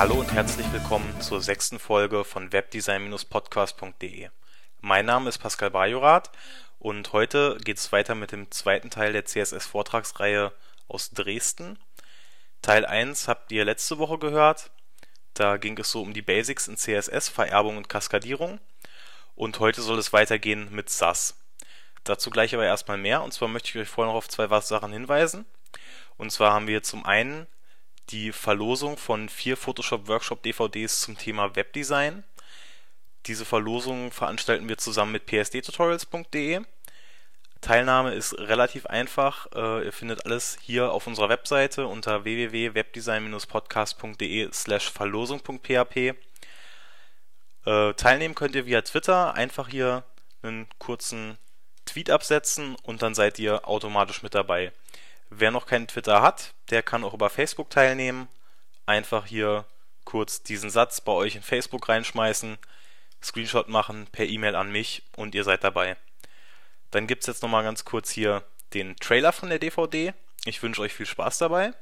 Hallo und herzlich willkommen zur sechsten Folge von webdesign-podcast.de. Mein Name ist Pascal Bajorath und heute geht es weiter mit dem zweiten Teil der CSS-Vortragsreihe aus Dresden. Teil 1 habt ihr letzte Woche gehört. Da ging es so um die Basics in CSS, Vererbung und Kaskadierung. Und heute soll es weitergehen mit SAS. Dazu gleich aber erstmal mehr. Und zwar möchte ich euch vorher noch auf zwei Sachen hinweisen. Und zwar haben wir zum einen die Verlosung von vier Photoshop Workshop DVDs zum Thema Webdesign. Diese Verlosung veranstalten wir zusammen mit psdtutorials.de. Teilnahme ist relativ einfach. Äh, ihr findet alles hier auf unserer Webseite unter www.webdesign-podcast.de slash verlosung.php. Äh, teilnehmen könnt ihr via Twitter. Einfach hier einen kurzen Tweet absetzen und dann seid ihr automatisch mit dabei. Wer noch keinen Twitter hat, der kann auch über Facebook teilnehmen. Einfach hier kurz diesen Satz bei euch in Facebook reinschmeißen, Screenshot machen, per E-Mail an mich und ihr seid dabei. Dann gibt es jetzt nochmal ganz kurz hier den Trailer von der DVD. Ich wünsche euch viel Spaß dabei.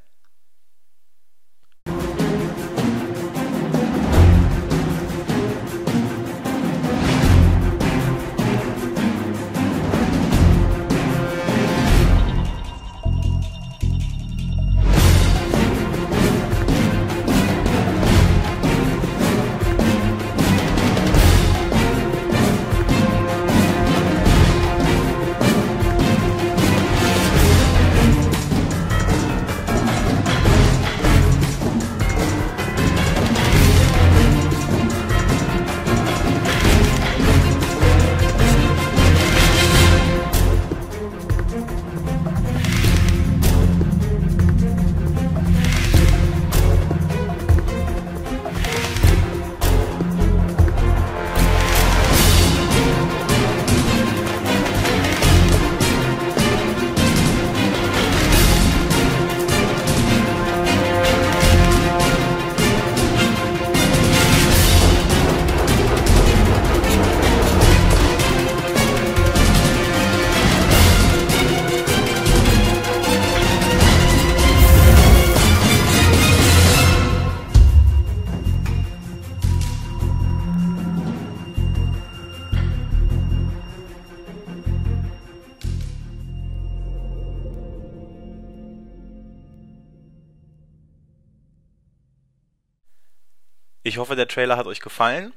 Ich hoffe, der Trailer hat euch gefallen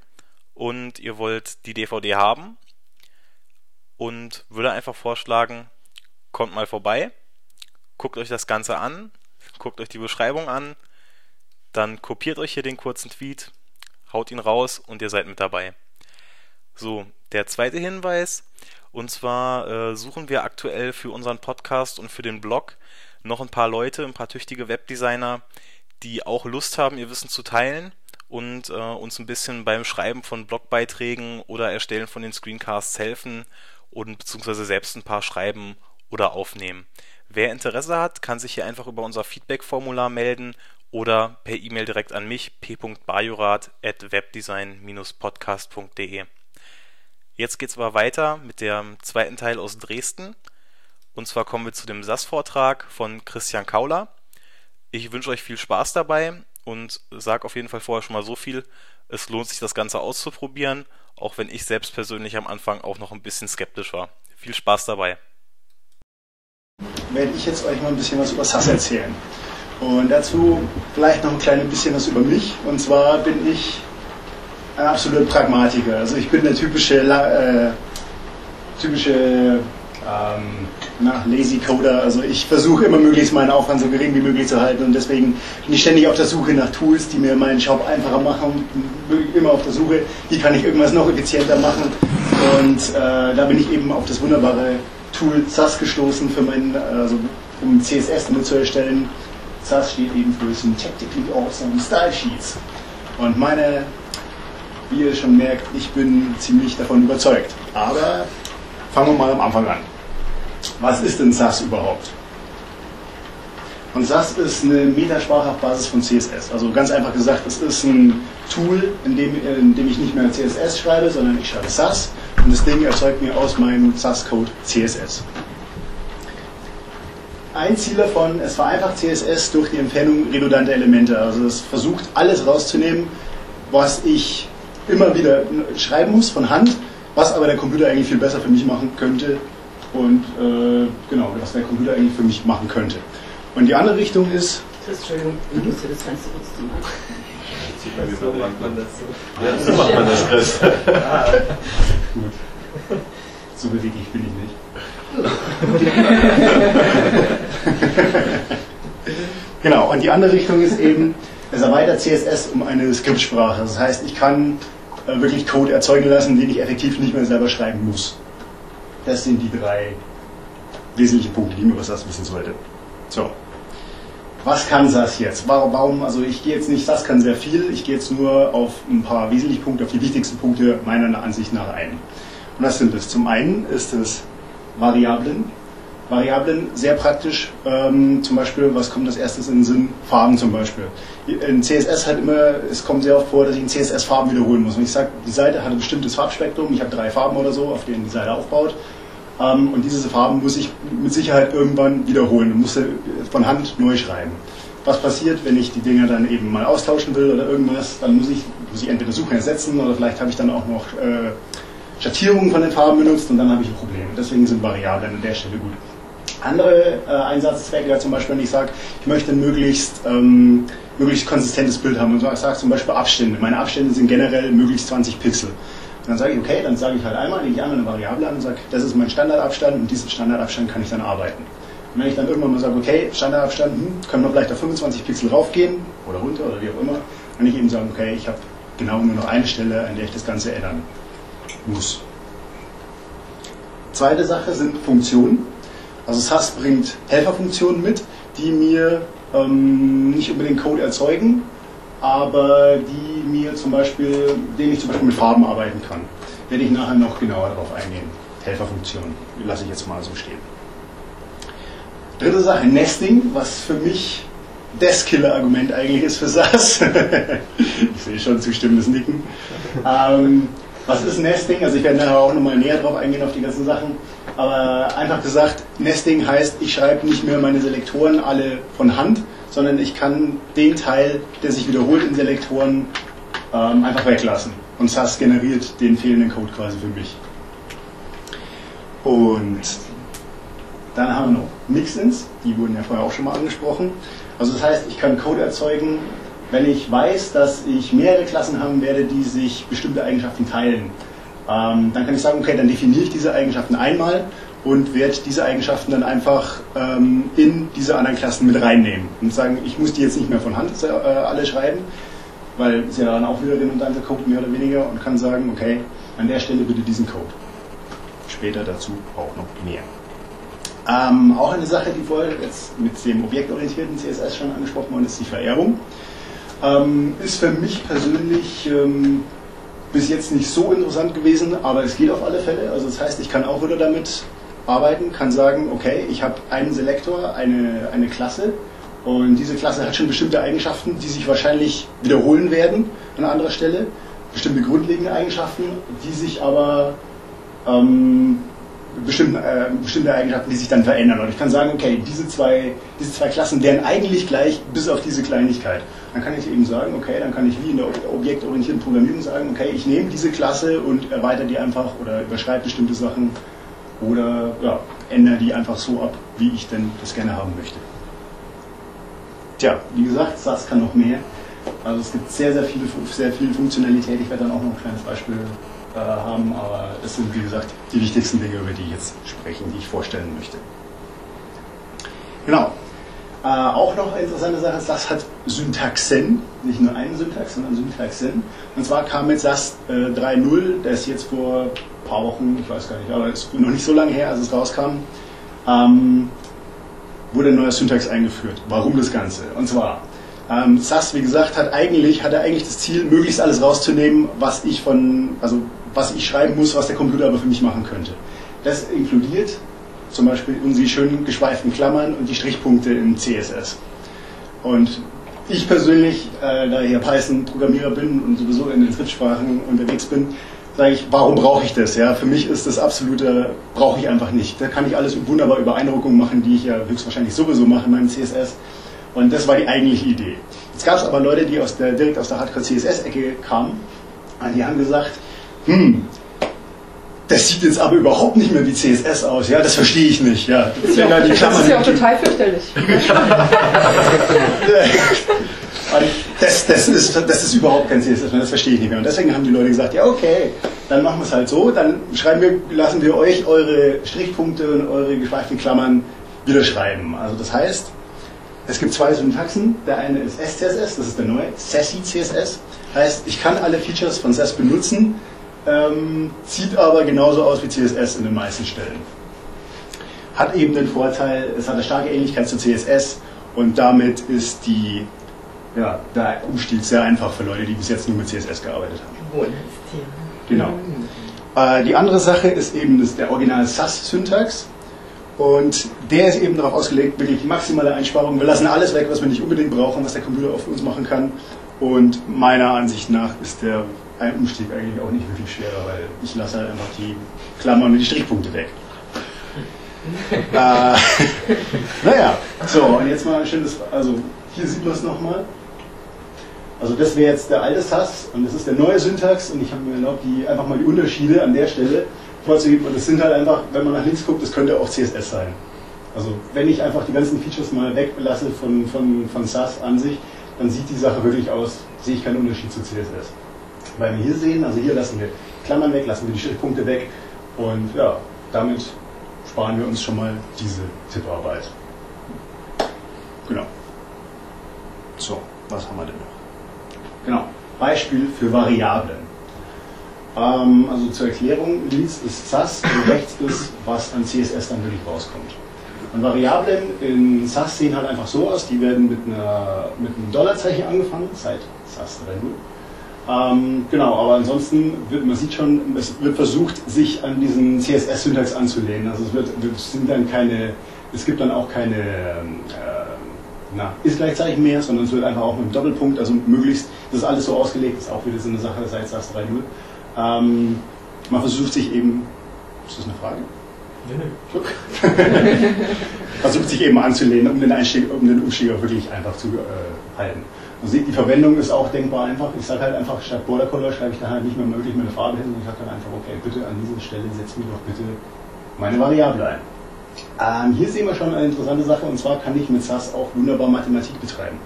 und ihr wollt die DVD haben und würde einfach vorschlagen, kommt mal vorbei, guckt euch das Ganze an, guckt euch die Beschreibung an, dann kopiert euch hier den kurzen Tweet, haut ihn raus und ihr seid mit dabei. So, der zweite Hinweis, und zwar äh, suchen wir aktuell für unseren Podcast und für den Blog noch ein paar Leute, ein paar tüchtige Webdesigner, die auch Lust haben, ihr Wissen zu teilen und äh, uns ein bisschen beim Schreiben von Blogbeiträgen oder Erstellen von den Screencasts helfen und beziehungsweise selbst ein paar schreiben oder aufnehmen. Wer Interesse hat, kann sich hier einfach über unser Feedback-Formular melden oder per E-Mail direkt an mich p.bajorat@webdesign-podcast.de. Jetzt geht's aber weiter mit dem zweiten Teil aus Dresden. Und zwar kommen wir zu dem SAS-Vortrag von Christian Kauler. Ich wünsche euch viel Spaß dabei und sage auf jeden Fall vorher schon mal so viel, es lohnt sich das Ganze auszuprobieren, auch wenn ich selbst persönlich am Anfang auch noch ein bisschen skeptisch war. Viel Spaß dabei. Werde ich jetzt euch mal ein bisschen was über SAS erzählen. Und dazu vielleicht noch ein kleines bisschen was über mich. Und zwar bin ich ein absoluter Pragmatiker. Also ich bin der typische, äh, typische ähm, na, Lazy Coder. Also ich versuche immer möglichst meinen Aufwand so gering wie möglich zu halten und deswegen bin ich ständig auf der Suche nach Tools, die mir meinen Job einfacher machen. Immer auf der Suche, wie kann ich irgendwas noch effizienter machen. Und äh, da bin ich eben auf das wunderbare Tool SAS gestoßen, für meinen, also, um CSS damit zu erstellen. SAS steht eben für Syntactically Awesome Style Sheets. Und meine, wie ihr schon merkt, ich bin ziemlich davon überzeugt. Aber fangen wir mal am Anfang an. Was ist denn SAS überhaupt? Und SAS ist eine Metasprache auf Basis von CSS. Also ganz einfach gesagt, es ist ein Tool, in dem, in dem ich nicht mehr CSS schreibe, sondern ich schreibe SAS und das Ding erzeugt mir aus meinem SAS-Code CSS. ein Ziel davon, es vereinfacht CSS durch die Entfernung redundanter Elemente. Also es versucht alles rauszunehmen, was ich immer wieder schreiben muss von Hand, was aber der Computer eigentlich viel besser für mich machen könnte und äh, genau, was der Computer eigentlich für mich machen könnte. Und die andere Richtung ist. Entschuldigung, ich muss das Fenster kurz zumachen. So macht man das so. Ja, so macht man das, Chris. Gut. So beweglich bin ich nicht. genau, und die andere Richtung ist eben, es erweitert CSS um eine Skriptsprache. Das heißt, ich kann äh, wirklich Code erzeugen lassen, den ich effektiv nicht mehr selber schreiben muss. Das sind die drei wesentlichen Punkte, die man über SAS wissen sollte. So. Was kann SAS jetzt? Warum, also ich gehe jetzt nicht, SAS kann sehr viel, ich gehe jetzt nur auf ein paar wesentliche Punkte, auf die wichtigsten Punkte meiner Ansicht nach ein. Und was sind das? Zum einen ist es Variablen. Variablen sehr praktisch. Ähm, zum Beispiel, was kommt als erstes in den Sinn? Farben zum Beispiel. In CSS hat immer, es kommt sehr oft vor, dass ich in CSS Farben wiederholen muss. Und ich sage, die Seite hat ein bestimmtes Farbspektrum, ich habe drei Farben oder so, auf denen die Seite aufbaut. Ähm, und diese Farben muss ich mit Sicherheit irgendwann wiederholen und muss von Hand neu schreiben. Was passiert, wenn ich die Dinger dann eben mal austauschen will oder irgendwas? Dann muss ich, muss ich entweder Suchen ersetzen oder vielleicht habe ich dann auch noch äh, Schattierungen von den Farben benutzt und dann habe ich ein Problem. Deswegen sind Variablen an der Stelle gut. Andere äh, Einsatzzwecke, zum Beispiel, wenn ich sage, ich möchte ein möglichst, ähm, möglichst konsistentes Bild haben und sage zum Beispiel Abstände. Meine Abstände sind generell möglichst 20 Pixel. Und dann sage ich, okay, dann sage ich halt einmal, lege ich einmal eine Variable an und sage, das ist mein Standardabstand und diesen Standardabstand kann ich dann arbeiten. Und wenn ich dann irgendwann mal sage, okay, Standardabstand, hm, können wir vielleicht auf 25 Pixel raufgehen oder runter oder wie auch immer, kann ich eben sagen, okay, ich habe genau nur noch eine Stelle, an der ich das Ganze ändern muss. Zweite Sache sind Funktionen. Also SAS bringt Helferfunktionen mit, die mir ähm, nicht unbedingt Code erzeugen, aber die mir zum Beispiel, denen ich zum Beispiel mit Farben arbeiten kann. Werde ich nachher noch genauer darauf eingehen. Helferfunktionen, lasse ich jetzt mal so stehen. Dritte Sache, Nesting, was für mich das Killer-Argument eigentlich ist für SAS. ich sehe schon zustimmendes Nicken. Ähm, was ist Nesting? Also ich werde nachher auch nochmal näher drauf eingehen auf die ganzen Sachen. Aber einfach gesagt, Nesting heißt, ich schreibe nicht mehr meine Selektoren alle von Hand, sondern ich kann den Teil, der sich wiederholt in Selektoren, ähm, einfach weglassen. Und SAS generiert den fehlenden Code quasi für mich. Und dann haben wir noch Mixins, die wurden ja vorher auch schon mal angesprochen. Also das heißt, ich kann Code erzeugen, wenn ich weiß, dass ich mehrere Klassen haben werde, die sich bestimmte Eigenschaften teilen, ähm, dann kann ich sagen, okay, dann definiere ich diese Eigenschaften einmal und werde diese Eigenschaften dann einfach ähm, in diese anderen Klassen mit reinnehmen und sagen, ich muss die jetzt nicht mehr von Hand äh, alle schreiben, weil es ja dann auch wieder redundanter Code mehr oder weniger und kann sagen, okay, an der Stelle bitte diesen Code. Später dazu auch noch mehr. Ähm, auch eine Sache, die vorher jetzt mit dem objektorientierten CSS schon angesprochen worden ist, die Vererbung. Ähm, ist für mich persönlich ähm, bis jetzt nicht so interessant gewesen, aber es geht auf alle Fälle. Also das heißt, ich kann auch wieder damit arbeiten, kann sagen, okay, ich habe einen Selektor, eine, eine Klasse und diese Klasse hat schon bestimmte Eigenschaften, die sich wahrscheinlich wiederholen werden an anderer Stelle. Bestimmte grundlegende Eigenschaften, die sich aber ähm, bestimmte, äh, bestimmte Eigenschaften, die sich dann verändern. Und ich kann sagen, okay, diese zwei, diese zwei Klassen wären eigentlich gleich, bis auf diese Kleinigkeit. Dann kann ich eben sagen, okay, dann kann ich wie in der objektorientierten Programmierung sagen, okay, ich nehme diese Klasse und erweitere die einfach oder überschreibe bestimmte Sachen oder ja, ändere die einfach so ab, wie ich denn das gerne haben möchte. Tja, wie gesagt, SAS kann noch mehr. Also es gibt sehr, sehr viele, sehr viel Funktionalität. Ich werde dann auch noch ein kleines Beispiel äh, haben, aber es sind, wie gesagt, die wichtigsten Dinge, über die ich jetzt sprechen, die ich vorstellen möchte. Genau. Äh, auch noch eine interessante Sache ist, SAS hat Syntaxen, nicht nur einen Syntax, sondern Syntaxen. Und zwar kam mit SAS äh, 3.0, der ist jetzt vor ein paar Wochen, ich weiß gar nicht, aber es ist noch nicht so lange her, als es rauskam, ähm, wurde ein neuer Syntax eingeführt. Warum das Ganze? Und zwar, ähm, SAS, wie gesagt, hat eigentlich, hatte eigentlich das Ziel, möglichst alles rauszunehmen, was ich von, also was ich schreiben muss, was der Computer aber für mich machen könnte. Das inkludiert zum Beispiel unsere schönen geschweiften Klammern und die Strichpunkte im CSS. Und ich persönlich, äh, da ich ja Python-Programmierer bin und sowieso in den Skriptsprachen unterwegs bin, sage ich, warum brauche ich das? Ja, für mich ist das absolute, brauche ich einfach nicht. Da kann ich alles wunderbar über Einrückungen machen, die ich ja höchstwahrscheinlich sowieso mache in meinem CSS. Und das war die eigentliche Idee. Jetzt gab es aber Leute, die aus der, direkt aus der Hardcore-CSS-Ecke kamen, die haben gesagt, hm, das sieht jetzt aber überhaupt nicht mehr wie CSS aus, ja, das verstehe ich nicht, ja. Das ist ja, auch, das ist ja auch total fürchterlich. das, das, ist, das ist überhaupt kein CSS, das verstehe ich nicht mehr. Und deswegen haben die Leute gesagt, ja okay, dann machen wir es halt so, dann schreiben wir, lassen wir euch eure Strichpunkte und eure geschweiften Klammern wieder schreiben. Also das heißt, es gibt zwei Syntaxen. Der eine ist SCSS, das ist der neue, Sassy CSS. Heißt, ich kann alle Features von Sass benutzen, ähm, sieht aber genauso aus wie CSS in den meisten Stellen. Hat eben den Vorteil, es hat eine starke Ähnlichkeit zu CSS und damit ist die ja, der Umstieg sehr einfach für Leute, die bis jetzt nur mit CSS gearbeitet haben. Genau. Äh, die andere Sache ist eben das, der original SAS-Syntax. Und der ist eben darauf ausgelegt, wirklich die maximale Einsparung. Wir lassen alles weg, was wir nicht unbedingt brauchen, was der Computer auch für uns machen kann. Und meiner Ansicht nach ist der Umstieg eigentlich auch nicht wirklich schwerer, weil ich lasse halt einfach die Klammern und die Strichpunkte weg. äh, naja, so, und jetzt mal ein schönes, also hier sieht man es nochmal. Also das wäre jetzt der alte SAS und das ist der neue Syntax und ich habe mir erlaubt, die, einfach mal die Unterschiede an der Stelle vorzugeben und das sind halt einfach, wenn man nach links guckt, das könnte auch CSS sein. Also wenn ich einfach die ganzen Features mal weglasse von, von, von SAS an sich, dann sieht die Sache wirklich aus, sehe ich keinen Unterschied zu CSS. Weil wir hier sehen, also hier lassen wir Klammern weg, lassen wir die Schriftpunkte weg und ja, damit sparen wir uns schon mal diese Tipparbeit. Genau. So, was haben wir denn noch? Genau, Beispiel für Variablen. Ähm, also zur Erklärung, links ist SAS und rechts ist, was an CSS dann wirklich rauskommt. Und Variablen in SAS sehen halt einfach so aus, die werden mit, einer, mit einem Dollarzeichen angefangen, seit SAS 3.0. Ähm, genau, aber ansonsten wird, man sieht schon, es wird versucht, sich an diesen CSS-Syntax anzulehnen. Also es, wird, es sind dann keine, es gibt dann auch keine ähm, äh, na, ist Gleichzeichen mehr, sondern es wird einfach auch mit einem Doppelpunkt, also möglichst, das ist alles so ausgelegt, ist auch wieder so eine Sache seit SAS 3.0. Ähm, man versucht sich eben, ist das eine Frage? Nee, nee. versucht sich eben anzulehnen, um den, Einstieg, um den Umstieg auch wirklich einfach zu äh, halten. Man sieht, die Verwendung ist auch denkbar einfach. Ich sage halt einfach, statt Border Color schreibe ich da halt nicht mehr möglich meine Farbe hin und ich sage dann einfach, okay, bitte an dieser Stelle setz mir doch bitte meine Variable ein. Ähm, hier sehen wir schon eine interessante Sache und zwar kann ich mit SAS auch wunderbar Mathematik betreiben.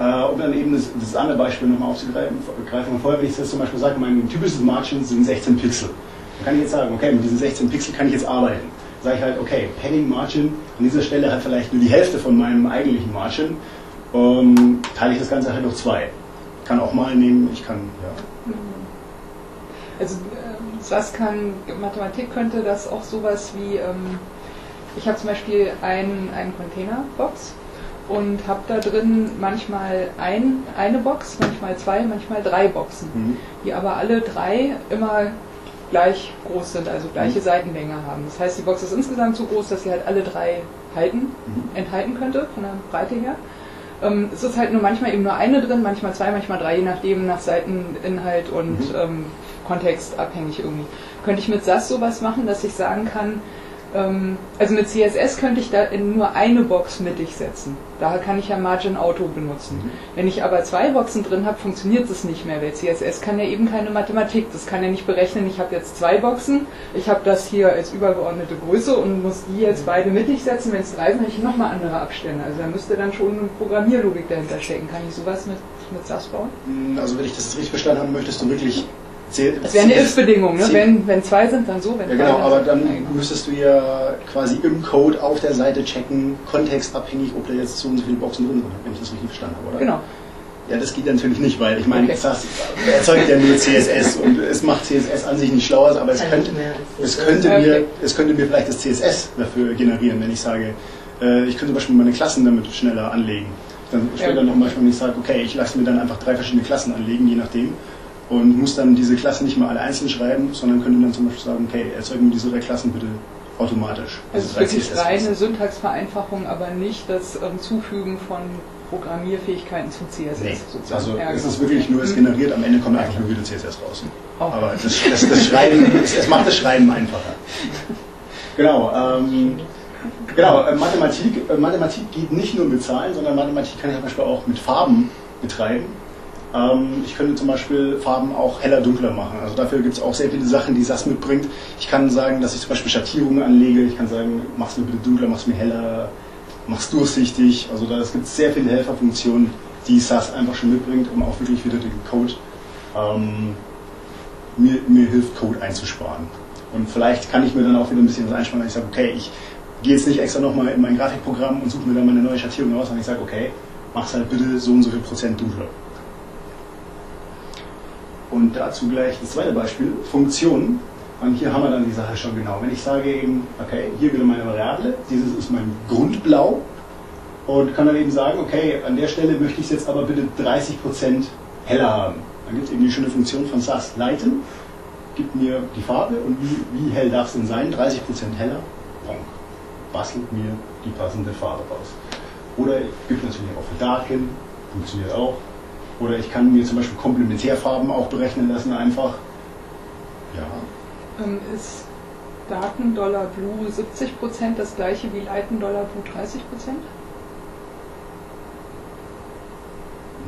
Äh, um dann eben das, das andere Beispiel nochmal aufzugreifen, greifen vorher, wenn ich jetzt zum Beispiel sage, mein typisches Margin sind 16 Pixel. Dann kann ich jetzt sagen, okay, mit diesen 16 Pixel kann ich jetzt arbeiten. Dann sage ich halt, okay, Padding Margin an dieser Stelle hat vielleicht nur die Hälfte von meinem eigentlichen Margin. Ähm, teile ich das Ganze halt durch zwei. Ich kann auch mal nehmen, ich kann, ja. Also äh, SAS kann, Mathematik könnte das auch sowas wie ähm, ich habe zum Beispiel einen, einen Containerbox und habe da drin manchmal ein, eine Box, manchmal zwei, manchmal drei Boxen, mhm. die aber alle drei immer gleich groß sind, also gleiche mhm. Seitenlänge haben. Das heißt, die Box ist insgesamt so groß, dass sie halt alle drei halten, mhm. enthalten könnte, von der Breite her. Ähm, es ist halt nur manchmal eben nur eine drin, manchmal zwei, manchmal drei, je nachdem nach Seiteninhalt und mhm. ähm, Kontext abhängig irgendwie. Könnte ich mit SAS sowas machen, dass ich sagen kann, also mit CSS könnte ich da in nur eine Box mittig setzen. Daher kann ich ja Margin Auto benutzen. Mhm. Wenn ich aber zwei Boxen drin habe, funktioniert das nicht mehr, weil CSS kann ja eben keine Mathematik. Das kann ja nicht berechnen, ich habe jetzt zwei Boxen, ich habe das hier als übergeordnete Größe und muss die jetzt beide mittig setzen. Wenn es drei sind, habe ich nochmal andere Abstände. Also da müsste dann schon eine Programmierlogik dahinter stecken. Kann ich sowas mit, mit SAS bauen? Also wenn ich das richtig verstanden habe, möchtest du wirklich das wäre eine If-Bedingung, ne? wenn, wenn zwei sind, dann so. Wenn ja, genau, aber dann müsstest du ja quasi im Code auf der Seite checken, kontextabhängig, ob da jetzt so und so viele Boxen drin sind, wenn ich das richtig verstanden habe, oder? Genau. Ja, das geht natürlich nicht, weil ich meine, okay. das erzeugt ja nur CSS und es macht CSS an sich nicht schlauer, aber es könnte, es könnte, mir, es könnte mir vielleicht das CSS dafür generieren, wenn ich sage, äh, ich könnte zum Beispiel meine Klassen damit schneller anlegen. Dann später ja. noch manchmal, wenn ich sage, okay, ich lasse mir dann einfach drei verschiedene Klassen anlegen, je nachdem und muss dann diese Klassen nicht mal alle einzeln schreiben, sondern könnte dann zum Beispiel sagen, okay, erzeuge mir diese drei Klassen bitte automatisch. Also, es ist wirklich reine Syntaxvereinfachung, aber nicht das ähm, Zufügen von Programmierfähigkeiten zu CSS. Nee. Also es ist wirklich nur, es generiert, am Ende kommt einfach nur wieder CSS raus. Oh. Aber das, das, das Schreiben, es macht das Schreiben einfacher. Genau. Ähm, genau, äh, Mathematik, äh, Mathematik geht nicht nur mit Zahlen, sondern Mathematik kann ich zum Beispiel auch mit Farben betreiben. Ähm, ich könnte zum Beispiel Farben auch heller, dunkler machen. Also dafür gibt es auch sehr viele Sachen, die SAS mitbringt. Ich kann sagen, dass ich zum Beispiel Schattierungen anlege. Ich kann sagen, mach's mir bitte dunkler, mach's mir heller, mach's durchsichtig. Also da gibt es sehr viele Helferfunktionen, die SAS einfach schon mitbringt, um auch wirklich wieder den Code ähm, mir, mir hilft, Code einzusparen. Und vielleicht kann ich mir dann auch wieder ein bisschen was einsparen, wenn ich sage, okay, ich gehe jetzt nicht extra nochmal in mein Grafikprogramm und suche mir dann meine neue Schattierung aus, sondern ich sage, okay, mach's halt bitte so und so viel Prozent dunkler. Und dazu gleich das zweite Beispiel, Funktionen. Und hier haben wir dann die Sache schon genau. Wenn ich sage eben, okay, hier wieder meine Variable, dieses ist mein Grundblau und kann dann eben sagen, okay, an der Stelle möchte ich es jetzt aber bitte 30% heller haben. Dann gibt es eben die schöne Funktion von SAS leiten, gibt mir die Farbe und wie, wie hell darf es denn sein? 30% heller, Bonk. bastelt mir die passende Farbe raus. Oder gibt natürlich auch für Darken, funktioniert auch. Oder ich kann mir zum Beispiel Komplementärfarben auch berechnen lassen einfach. Ja. Ähm, ist Daten Dollar Blue 70% das gleiche wie Leiten Dollar Blue 30%?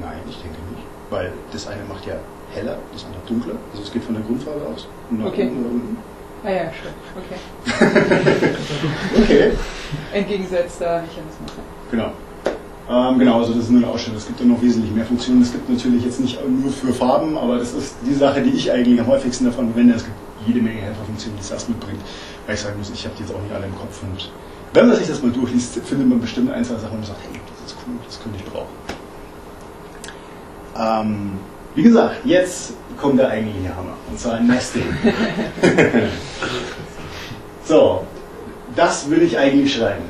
Nein, ich denke nicht. Weil das eine macht ja heller, das andere dunkler. Also es geht von der Grundfarbe aus. Nach okay. unten oder unten. Ah ja, schön. Okay. okay. Entgegengesetzter Mechanismus. Genau. Ähm, genau, also das ist nur eine Ausstellung. Es gibt ja noch wesentlich mehr Funktionen. Es gibt natürlich jetzt nicht nur für Farben, aber das ist die Sache, die ich eigentlich am häufigsten davon verwende. Es gibt jede Menge Helferfunktionen, die SAS mitbringt. Weil ich sagen muss, ich habe die jetzt auch nicht alle im Kopf. Und wenn man sich das mal durchliest, findet man bestimmt ein, zwei Sachen und sagt, hey, das ist cool, das könnte ich brauchen. Ähm, wie gesagt, jetzt kommt der eigentliche Hammer, und zwar Nesting. so, das will ich eigentlich schreiben.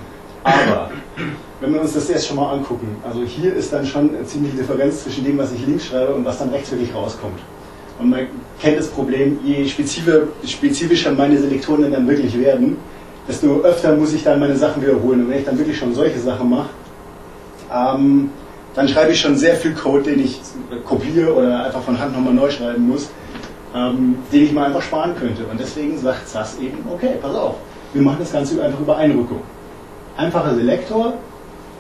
Aber wenn wir uns das jetzt schon mal angucken, also hier ist dann schon eine ziemliche Differenz zwischen dem, was ich links schreibe und was dann rechts wirklich rauskommt. Und man kennt das Problem, je spezifischer meine Selektoren dann wirklich werden, desto öfter muss ich dann meine Sachen wiederholen. Und wenn ich dann wirklich schon solche Sachen mache, ähm, dann schreibe ich schon sehr viel Code, den ich kopiere oder einfach von Hand nochmal neu schreiben muss, ähm, den ich mal einfach sparen könnte. Und deswegen sagt SAS eben, okay, pass auf, wir machen das Ganze einfach über Einrückung. Einfacher Selektor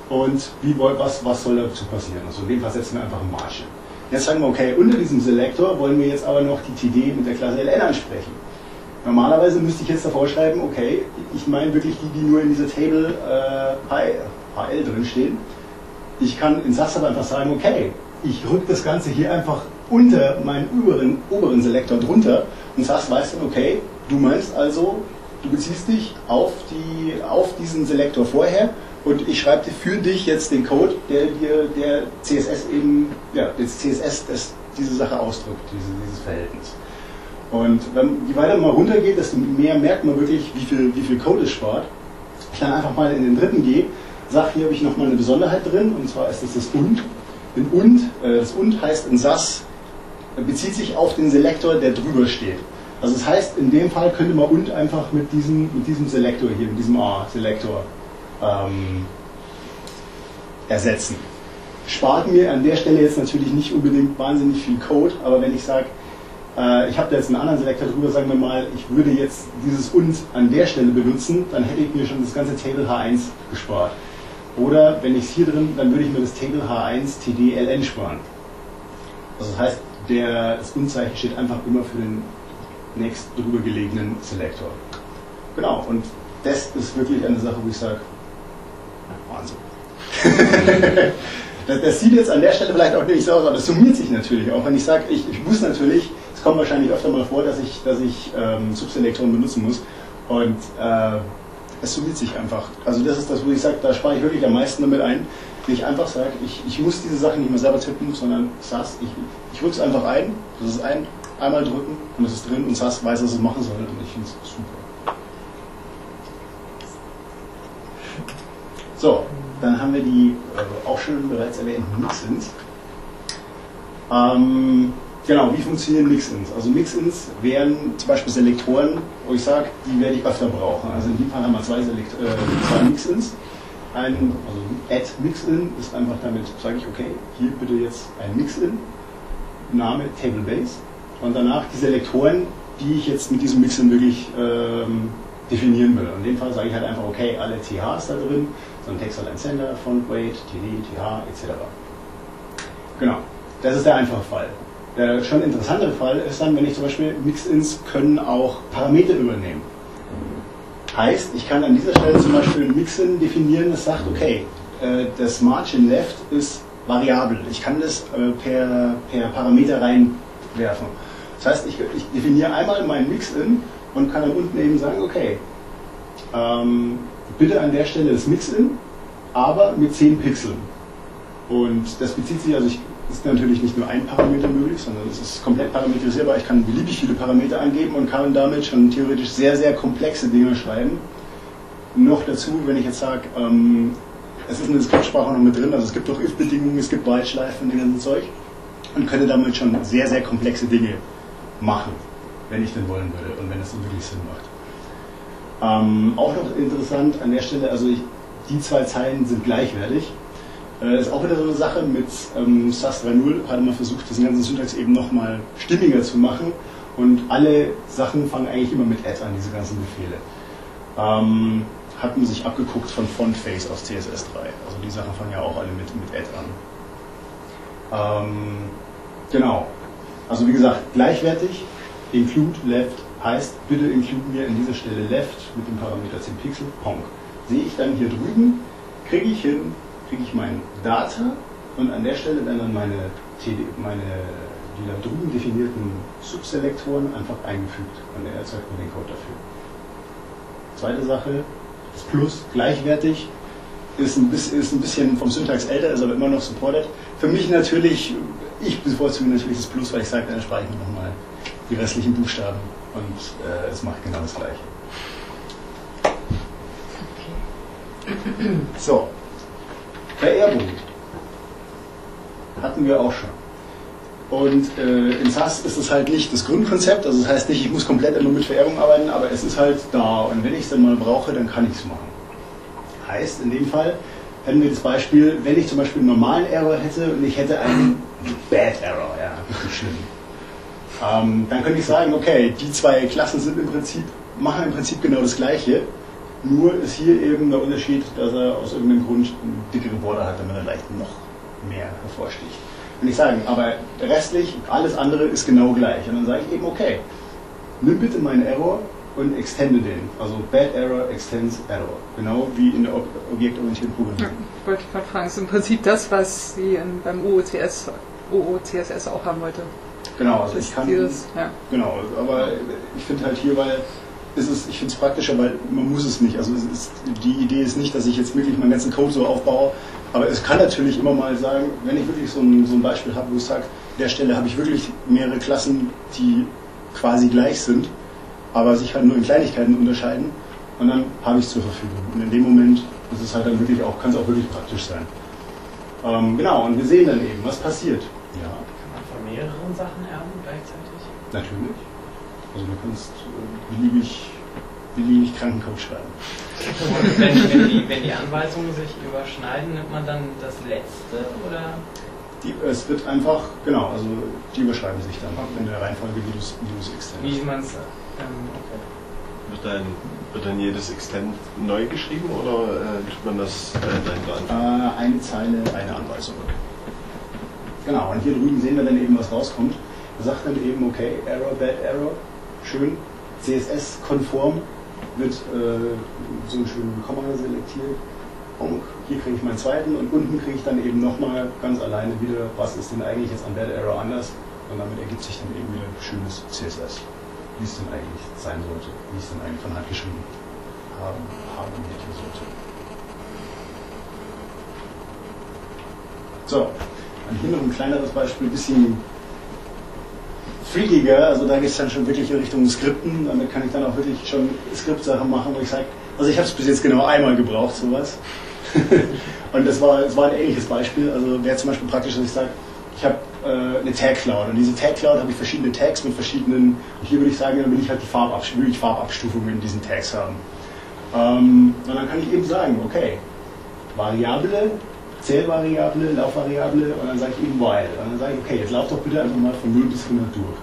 und wie, was, was soll dazu passieren? Also in dem Fall setzen wir einfach ein Margin. Jetzt sagen wir, okay, unter diesem Selektor wollen wir jetzt aber noch die TD mit der Klasse LN ansprechen. Normalerweise müsste ich jetzt davor schreiben, okay, ich meine wirklich die, die nur in dieser Table äh, HL drin stehen ich kann in SAS aber einfach sagen, okay, ich rücke das Ganze hier einfach unter meinen oberen, oberen Selektor drunter und SAS weiß dann, okay, du meinst also, du beziehst dich auf, die, auf diesen Selektor vorher und ich schreibe dir für dich jetzt den Code, der dir der CSS eben, ja, das CSS das diese Sache ausdrückt, diese, dieses Verhältnis. Und wenn, je weiter man runtergeht, desto mehr merkt man wirklich, wie viel, wie viel Code es spart. Ich dann einfach mal in den dritten gehe sage, hier habe ich nochmal eine Besonderheit drin, und zwar ist das das und. In und, äh, das und heißt in SAS, bezieht sich auf den Selektor, der drüber steht. Also das heißt, in dem Fall könnte man und einfach mit diesem, mit diesem Selektor hier, mit diesem A-Selektor ähm, ersetzen. Spart mir an der Stelle jetzt natürlich nicht unbedingt wahnsinnig viel Code, aber wenn ich sage, äh, ich habe da jetzt einen anderen Selektor drüber, sagen wir mal, ich würde jetzt dieses und an der Stelle benutzen, dann hätte ich mir schon das ganze Table H1 gespart. Oder wenn ich es hier drin, dann würde ich mir das Table H1 TDLN sparen. Also das heißt, der, das Unzeichen steht einfach immer für den nächst drüber gelegenen Selektor. Genau, und das ist wirklich eine Sache, wo ich sage, Wahnsinn. das, sieht jetzt an der Stelle vielleicht auch nicht so aus, aber das summiert sich natürlich auch. Wenn ich sage, ich, ich muss natürlich, es kommt wahrscheinlich öfter mal vor, dass ich, dass ich ähm, Subselektoren benutzen muss. Und äh, es summiert sich einfach. Also das ist das, wo ich sage, da spare ich wirklich am meisten damit ein. Wenn ich einfach sage, ich, ich muss diese Sachen nicht mehr selber tippen, sondern SAS, ich, ich rücke es einfach ein, das ist ein, einmal drücken und es ist drin und SAS weiß, was es machen soll und ich finde es super. So, dann haben wir die äh, auch schon bereits erwähnten Mixins. Ähm, Genau, wie funktionieren Mix-Ins? Also Mix-Ins wären zum Beispiel Selektoren, wo ich sage, die werde ich öfter brauchen. Also in dem Fall haben wir zwei, Selekt äh, zwei Mix-Ins. Ein also Add Mix-In ist einfach damit, sage ich, okay, hier bitte jetzt ein Mix-In, Name Table Base und danach die Selektoren, die ich jetzt mit diesem Mixin wirklich ähm, definieren will. In dem Fall sage ich halt einfach, okay, alle THs da drin, so ein Text Align Sender, Font Weight, TD, TH, etc. Genau, das ist der einfache Fall. Der schon interessantere Fall ist dann, wenn ich zum Beispiel Mix-Ins können auch Parameter übernehmen. Heißt, ich kann an dieser Stelle zum Beispiel ein Mix-In definieren, das sagt, okay, äh, das Margin Left ist variabel. Ich kann das äh, per, per Parameter reinwerfen. Das heißt, ich, ich definiere einmal meinen Mix-In und kann dann unten eben sagen, okay, ähm, bitte an der Stelle das Mix-In, aber mit 10 Pixeln. Und das bezieht sich, also ich, ist natürlich nicht nur ein Parameter möglich, sondern es ist komplett parametrisierbar. Ich kann beliebig viele Parameter angeben und kann damit schon theoretisch sehr, sehr komplexe Dinge schreiben. Noch dazu, wenn ich jetzt sage, ähm, es ist eine Skriptsprache noch mit drin, also es gibt auch if-Bedingungen, es gibt White-Schleifen und den ganzen Zeug und könnte damit schon sehr, sehr komplexe Dinge machen, wenn ich denn wollen würde und wenn es wirklich Sinn macht. Ähm, auch noch interessant an der Stelle, also ich, die zwei Zeilen sind gleichwertig. Äh, ist auch wieder so eine Sache mit ähm, SAS 3.0 hat man versucht, diesen ganzen Syntax eben nochmal stimmiger zu machen und alle Sachen fangen eigentlich immer mit Add an, diese ganzen Befehle. Ähm, hat man sich abgeguckt von FontFace aus CSS3. Also die Sachen fangen ja auch alle mit, mit Add an. Ähm, genau. Also wie gesagt, gleichwertig, include left heißt, bitte include mir in dieser Stelle left mit dem Parameter 10 Pixel, Ponk. Sehe ich dann hier drüben, kriege ich hin, kriege ich mein Data und an der Stelle werden dann meine, meine die da drüben definierten Subselektoren einfach eingefügt und er erzeugt mir den Code dafür. Zweite Sache, das Plus gleichwertig, ist ein, bisschen, ist ein bisschen vom Syntax älter, ist aber immer noch supported. Für mich natürlich, ich bevorzuge natürlich das Plus, weil ich sage, dann spare ich mir nochmal die restlichen Buchstaben und äh, es macht genau das gleiche. So, Vererbung hatten wir auch schon. Und äh, in SAS ist es halt nicht das Grundkonzept, also das heißt nicht, ich muss komplett nur mit Vererbung arbeiten, aber es ist halt da und wenn ich es dann mal brauche, dann kann ich es machen. Heißt, in dem Fall hätten wir das Beispiel, wenn ich zum Beispiel einen normalen Error hätte und ich hätte einen Bad Error, ja, schlimm. Ähm, dann könnte ich sagen, okay, die zwei Klassen sind im Prinzip, machen im Prinzip genau das gleiche, nur ist hier eben der Unterschied, dass er aus irgendeinem Grund dickere Border hat, damit er leicht noch mehr hervorsticht will ich sagen, aber restlich, alles andere ist genau gleich. Und dann sage ich eben, okay, nimm bitte meinen Error und extende den. Also bad error extends error. Genau wie in der Ob objektorientierten Programmierung. Ja, wollte ich gerade fragen, ist im Prinzip das, was Sie beim OOCS, OOCSS auch haben wollte. Genau, also ich kann. Dieses, ja. Genau, aber ich finde halt hier, weil ist es, ich finde es praktischer, weil man muss es nicht. Also es ist, die Idee ist nicht, dass ich jetzt wirklich meinen ganzen Code so aufbaue, aber es kann natürlich immer mal sagen, wenn ich wirklich so ein, so ein Beispiel habe, wo ich sage, an der Stelle habe ich wirklich mehrere Klassen, die quasi gleich sind, aber sich halt nur in Kleinigkeiten unterscheiden und dann habe ich es zur Verfügung. Und in dem Moment ist es halt dann wirklich auch, kann es auch wirklich praktisch sein. Ähm, genau, und wir sehen dann eben, was passiert. Ja. Mehreren Sachen erben gleichzeitig? Natürlich. Also du kannst äh, beliebig, beliebig Krankencode schreiben. wenn, wenn, die, wenn die Anweisungen sich überschneiden, nimmt man dann das letzte oder? Die, es wird einfach, genau, also die überschreiben sich dann okay. in der Reihenfolge, wie du es extend. Wie man es. Ähm, okay. Wird dann, wird dann jedes Extend neu geschrieben oder äh, tut man das äh, dann äh, Eine Zeile, eine Anweisung. Genau, und hier drüben sehen wir dann eben, was rauskommt. Sagt dann eben, okay, Error, Bad Error, schön, CSS-konform, wird äh, so ein schönen Komma selektiert. Und hier kriege ich meinen zweiten und unten kriege ich dann eben nochmal ganz alleine wieder, was ist denn eigentlich jetzt an Bad Error anders. Und damit ergibt sich dann eben wieder schönes CSS, wie es denn eigentlich sein sollte, wie es denn eigentlich von Hand geschrieben haben, haben hätte sollte. So, und hier noch ein kleineres Beispiel, ein bisschen freakiger, also da geht es dann schon wirklich in Richtung Skripten, damit kann ich dann auch wirklich schon Skriptsachen machen, wo ich sage, also ich habe es bis jetzt genau einmal gebraucht, sowas. und das war, das war ein ähnliches Beispiel, also wäre zum Beispiel praktisch, dass ich sage, ich habe äh, eine Tag Cloud und diese Tag Cloud habe ich verschiedene Tags mit verschiedenen, und hier würde ich sagen, dann will ich halt die Farbabstufungen, will ich Farbabstufungen in diesen Tags haben. Ähm, und dann kann ich eben sagen, okay, Variable, Zählvariable, Laufvariable und dann sage ich eben while. Und dann sage ich, okay, jetzt lauf doch bitte einfach mal von 0 bis 100 durch.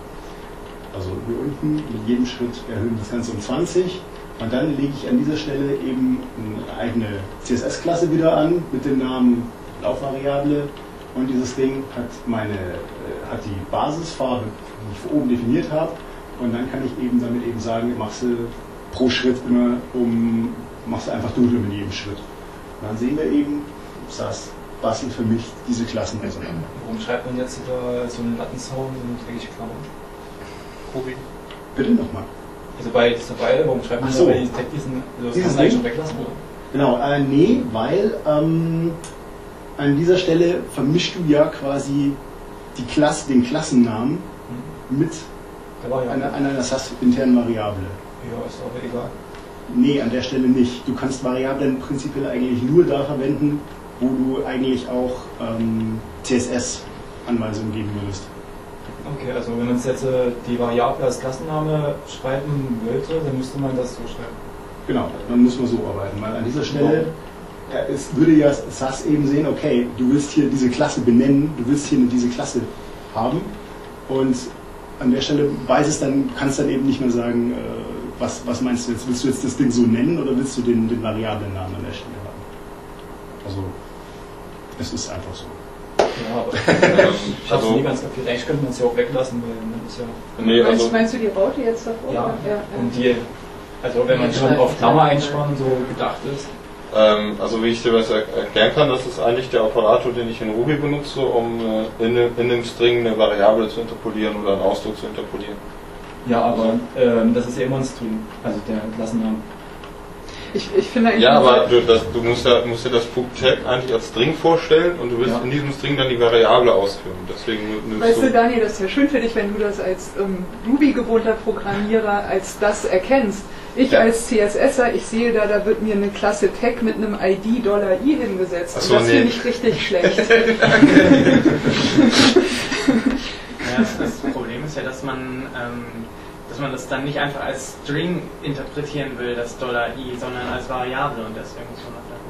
Also hier unten mit jedem Schritt erhöhen das Ganze um 20 und dann lege ich an dieser Stelle eben eine eigene CSS-Klasse wieder an mit dem Namen Laufvariable und dieses Ding hat meine äh, hat die Basisfarbe, die ich oben definiert habe und dann kann ich eben damit eben sagen, machst du pro Schritt immer um machst du einfach dunkler mit jedem Schritt. Und dann sehen wir eben, SAS bastelt für mich diese Klassen auseinander. Warum schreibt man jetzt über so einen Lattenzaun und wirklich Klammern? Kobi. Bitte nochmal. Also bei dieser Beile, warum schreibt man so. da diesen, also das Dieses kann schon weglassen, oder? Genau, äh, nee, weil ähm, an dieser Stelle vermischst du ja quasi die Klasse, den Klassennamen mit Da war ja. einer, einer SAS-internen Variable. Ja, ist aber egal. Nee, an der Stelle nicht. Du kannst Variablen prinzipiell eigentlich nur da verwenden, wo du eigentlich auch ähm, CSS-Anweisungen geben würdest. Okay, also wenn man jetzt äh, die Variable als Klassenname schreiben wollte, dann müsste man das so schreiben. Genau, dann muss man so arbeiten, weil an dieser Stelle ja, es würde ja SAS eben sehen, okay, du willst hier diese Klasse benennen, du willst hier diese Klasse haben und an der Stelle weiß es dann, kannst dann eben nicht mehr sagen, äh, was, was meinst du jetzt, willst du jetzt das Ding so nennen oder willst du den, den Variablennamen an der Stelle haben? Also, es ist einfach so. Ja, aber ich hab's Also- nie ganz kapiert. Eigentlich könnte man es ja auch weglassen, weil man ist ja. Nee, meinst, also, meinst du die Raute jetzt davor? Ja, ja, und die. Also wenn man schon auf Klammer einspannen so gedacht ist. ähm, also wie ich dir was er erklären kann, das ist eigentlich der Operator, den ich in Ruby benutze, um äh, in, in einem String eine Variable zu interpolieren oder einen Ausdruck zu interpolieren. Ja, aber ähm, das ist ja immer ein String, also der Klassenname. Ich, ich finde eigentlich Ja, aber du, das, du musst, ja, musst dir das Tag eigentlich als String vorstellen und du willst Ja. in diesem String dann die Variable ausführen. Deswegen Weißt du. Daniel, das ist ja schön für dich, wenn du das als ähm, Ruby-gewohnter Programmierer als das erkennst. Ich Ja. als CSSer, ich sehe da, da wird mir eine Klasse Tag mit einem ID $i hingesetzt. So, und das nee. finde ich richtig schlecht. Ja, das, das Problem ist ja, dass man, ähm, dass man das dann nicht einfach als String interpretieren will, das $i, sondern als Variable und deswegen muss man das dann.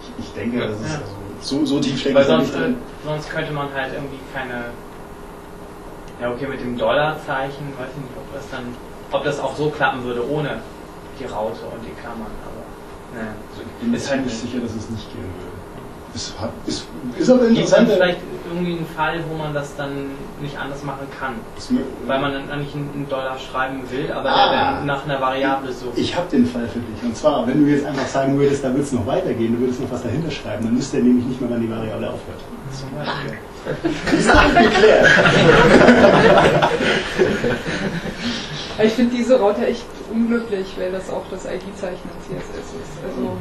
Ich, ich denke, das ist Ja. also, so, so tief steckt Weil sonst, äh, sonst könnte man halt irgendwie keine. Ja, okay, mit dem Dollarzeichen, weiß ich nicht, ob das dann. Ob das auch so klappen würde ohne die Raute und die Klammern, aber. Ne. Also ich bin mir Ist halt ziemlich nicht. sicher, dass es nicht gehen würde. Es hat, ist, ist aber Gibt interessant. vielleicht irgendwie einen Fall, wo man das dann nicht anders machen kann? Weil man dann nicht einen Dollar schreiben will, aber Ah. der dann nach einer Variable sucht. Ich habe den Fall für dich. Und zwar, wenn du jetzt einfach sagen würdest, da wird es noch weitergehen, du würdest noch was dahinter schreiben, dann müsste er nämlich nicht mehr, wann die Variable aufhört. Zum Beispiel. Ist alles geklärt. Ich finde diese Raute echt unglücklich, weil das auch das ID-Zeichen in CSS ist. Also,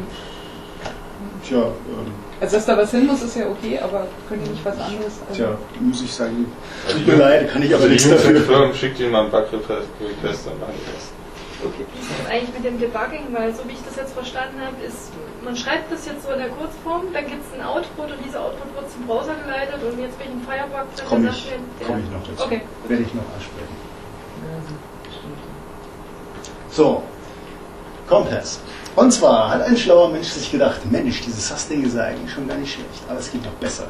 Tja, ähm, also, dass da was hin muss, ist ja okay, aber könnt ihr nicht was anderes? Also, tja, muss ich sagen, tut mir leid, kann ich aber Also nichts dafür. Firmen schickt ihnen mal einen Bug-Request, dann mache ich das. okay. Wie ist das eigentlich mit dem Debugging? Weil so wie ich das jetzt verstanden habe, ist, man schreibt das jetzt so in der Kurzform, dann gibt es einen Output und dieser Output wird zum Browser geleitet und jetzt bin ich im Firebug drin, Komme ich, komm ich noch dazu. Okay. Werde ich noch ansprechen. So, Compass. Und zwar hat ein schlauer Mensch sich gedacht, Mensch, dieses SAS-Ding ist ja eigentlich schon gar nicht schlecht, aber es geht noch besser.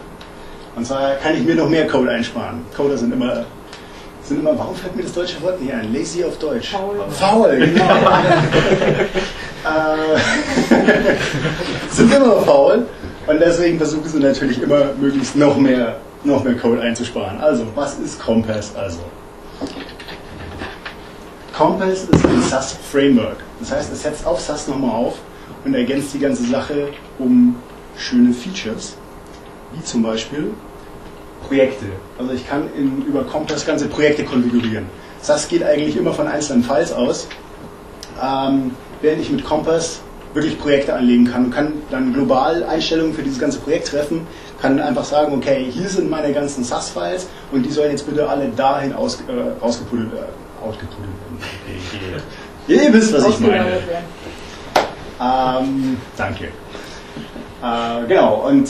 Und zwar kann ich mir noch mehr Code einsparen. Coder sind immer, sind immer, warum fällt mir das deutsche Wort nicht ein? Lazy auf Deutsch. Faul. Faul, genau. äh, sind immer faul und deswegen versuchen sie natürlich immer möglichst noch mehr, noch mehr Code einzusparen. Also, was ist Compass also? Compass ist ein SAS-Framework. Das heißt, es setzt auf SAS nochmal auf und ergänzt die ganze Sache um schöne Features, wie zum Beispiel Projekte. Also ich kann in, über Compass ganze Projekte konfigurieren. SAS geht eigentlich immer von einzelnen Files aus, ähm, während ich mit Compass wirklich Projekte anlegen kann und kann dann global Einstellungen für dieses ganze Projekt treffen, kann einfach sagen, okay, hier sind meine ganzen SAS-Files und die sollen jetzt bitte alle dahin aus, äh, ausgepuddelt, äh, outgepuddelt werden. Ihr wisst, was ich meine. Ähm, danke. Äh, genau, und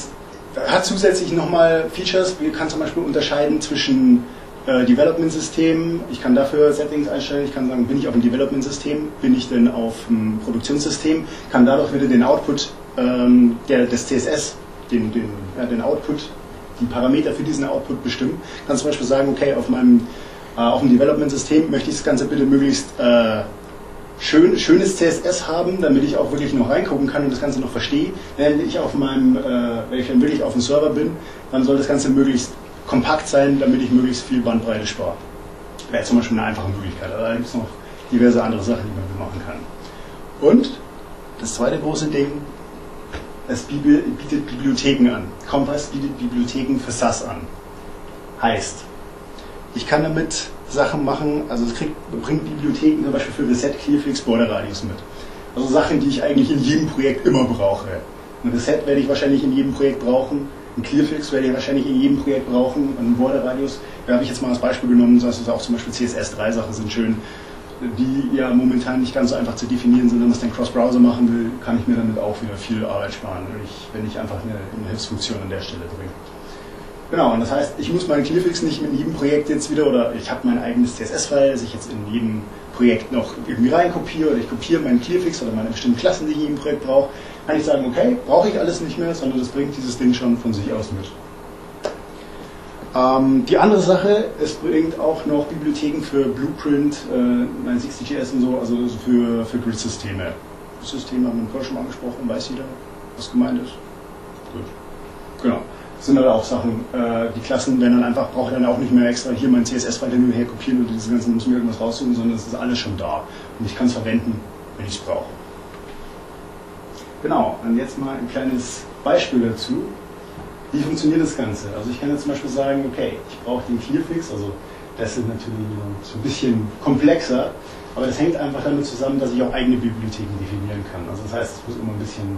hat zusätzlich nochmal Features. Wir kann zum Beispiel unterscheiden zwischen äh, Development-Systemen. Ich kann dafür Settings einstellen. Ich kann sagen, bin ich auf dem Development-System, bin ich denn auf dem Produktionssystem, kann dadurch wieder den Output ähm, der, des CSS, den, den, ja, den Output, die Parameter für diesen Output bestimmen. Kann zum Beispiel sagen, okay, auf meinem Äh, auf dem Development-System möchte ich das Ganze bitte möglichst äh, schön, schönes CSS haben, damit ich auch wirklich noch reingucken kann und das Ganze noch verstehe. Wenn ich auf meinem, äh, wenn ich dann wirklich auf dem Server bin, dann soll das Ganze möglichst kompakt sein, damit ich möglichst viel Bandbreite spare. Wäre zum Beispiel eine einfache Möglichkeit. Aber da gibt es noch diverse andere Sachen, die man machen kann. Und das zweite große Ding, es bietet Bibliotheken an. Compass bietet Bibliotheken für SAS an. Heißt, ich kann damit Sachen machen, also es kriegt, bringt Bibliotheken zum Beispiel für Reset, Clearfix, Border Radius mit. Also Sachen, die ich eigentlich in jedem Projekt immer brauche. Ein Reset werde ich wahrscheinlich in jedem Projekt brauchen, ein Clearfix werde ich wahrscheinlich in jedem Projekt brauchen, ein Border Radius, da habe ich jetzt mal als Beispiel genommen, das ist auch zum Beispiel CSS3-Sachen sind schön, die ja momentan nicht ganz so einfach zu definieren sind. Wenn man es dann Cross-Browser machen will, kann ich mir damit auch wieder viel Arbeit sparen, wenn ich, wenn ich einfach eine, eine Hilfsfunktion an der Stelle bringe. Genau, und das heißt, ich muss meinen Clearfix nicht mit jedem Projekt jetzt wieder, oder ich habe mein eigenes CSS-File, das ich jetzt in jedem Projekt noch irgendwie reinkopiere, oder ich kopiere meinen Clearfix oder meine bestimmten Klassen, die ich in jedem Projekt brauche, kann ich sagen, okay, brauche ich alles nicht mehr, sondern das bringt dieses Ding schon von sich aus mit. Ähm, die andere Sache, es bringt auch noch Bibliotheken für Blueprint, äh, 960JS und so, also für, für Grid-Systeme. Systeme haben wir vorher schon mal angesprochen, weiß jeder, was gemeint ist? Gut. Genau. Sind halt auch Sachen, äh, die Klassen werden dann einfach, brauche ich dann auch nicht mehr extra hier mein CSS-File hin und her kopieren und diese ganzen, muss mir irgendwas raussuchen, sondern es ist alles schon da. Und ich kann es verwenden, wenn ich es brauche. Genau, und jetzt mal ein kleines Beispiel dazu. Wie funktioniert das Ganze? Also ich kann jetzt zum Beispiel sagen, okay, ich brauche den Clearfix, also das ist natürlich so ein bisschen komplexer, aber das hängt einfach damit zusammen, dass ich auch eigene Bibliotheken definieren kann. Also das heißt, es muss immer ein bisschen,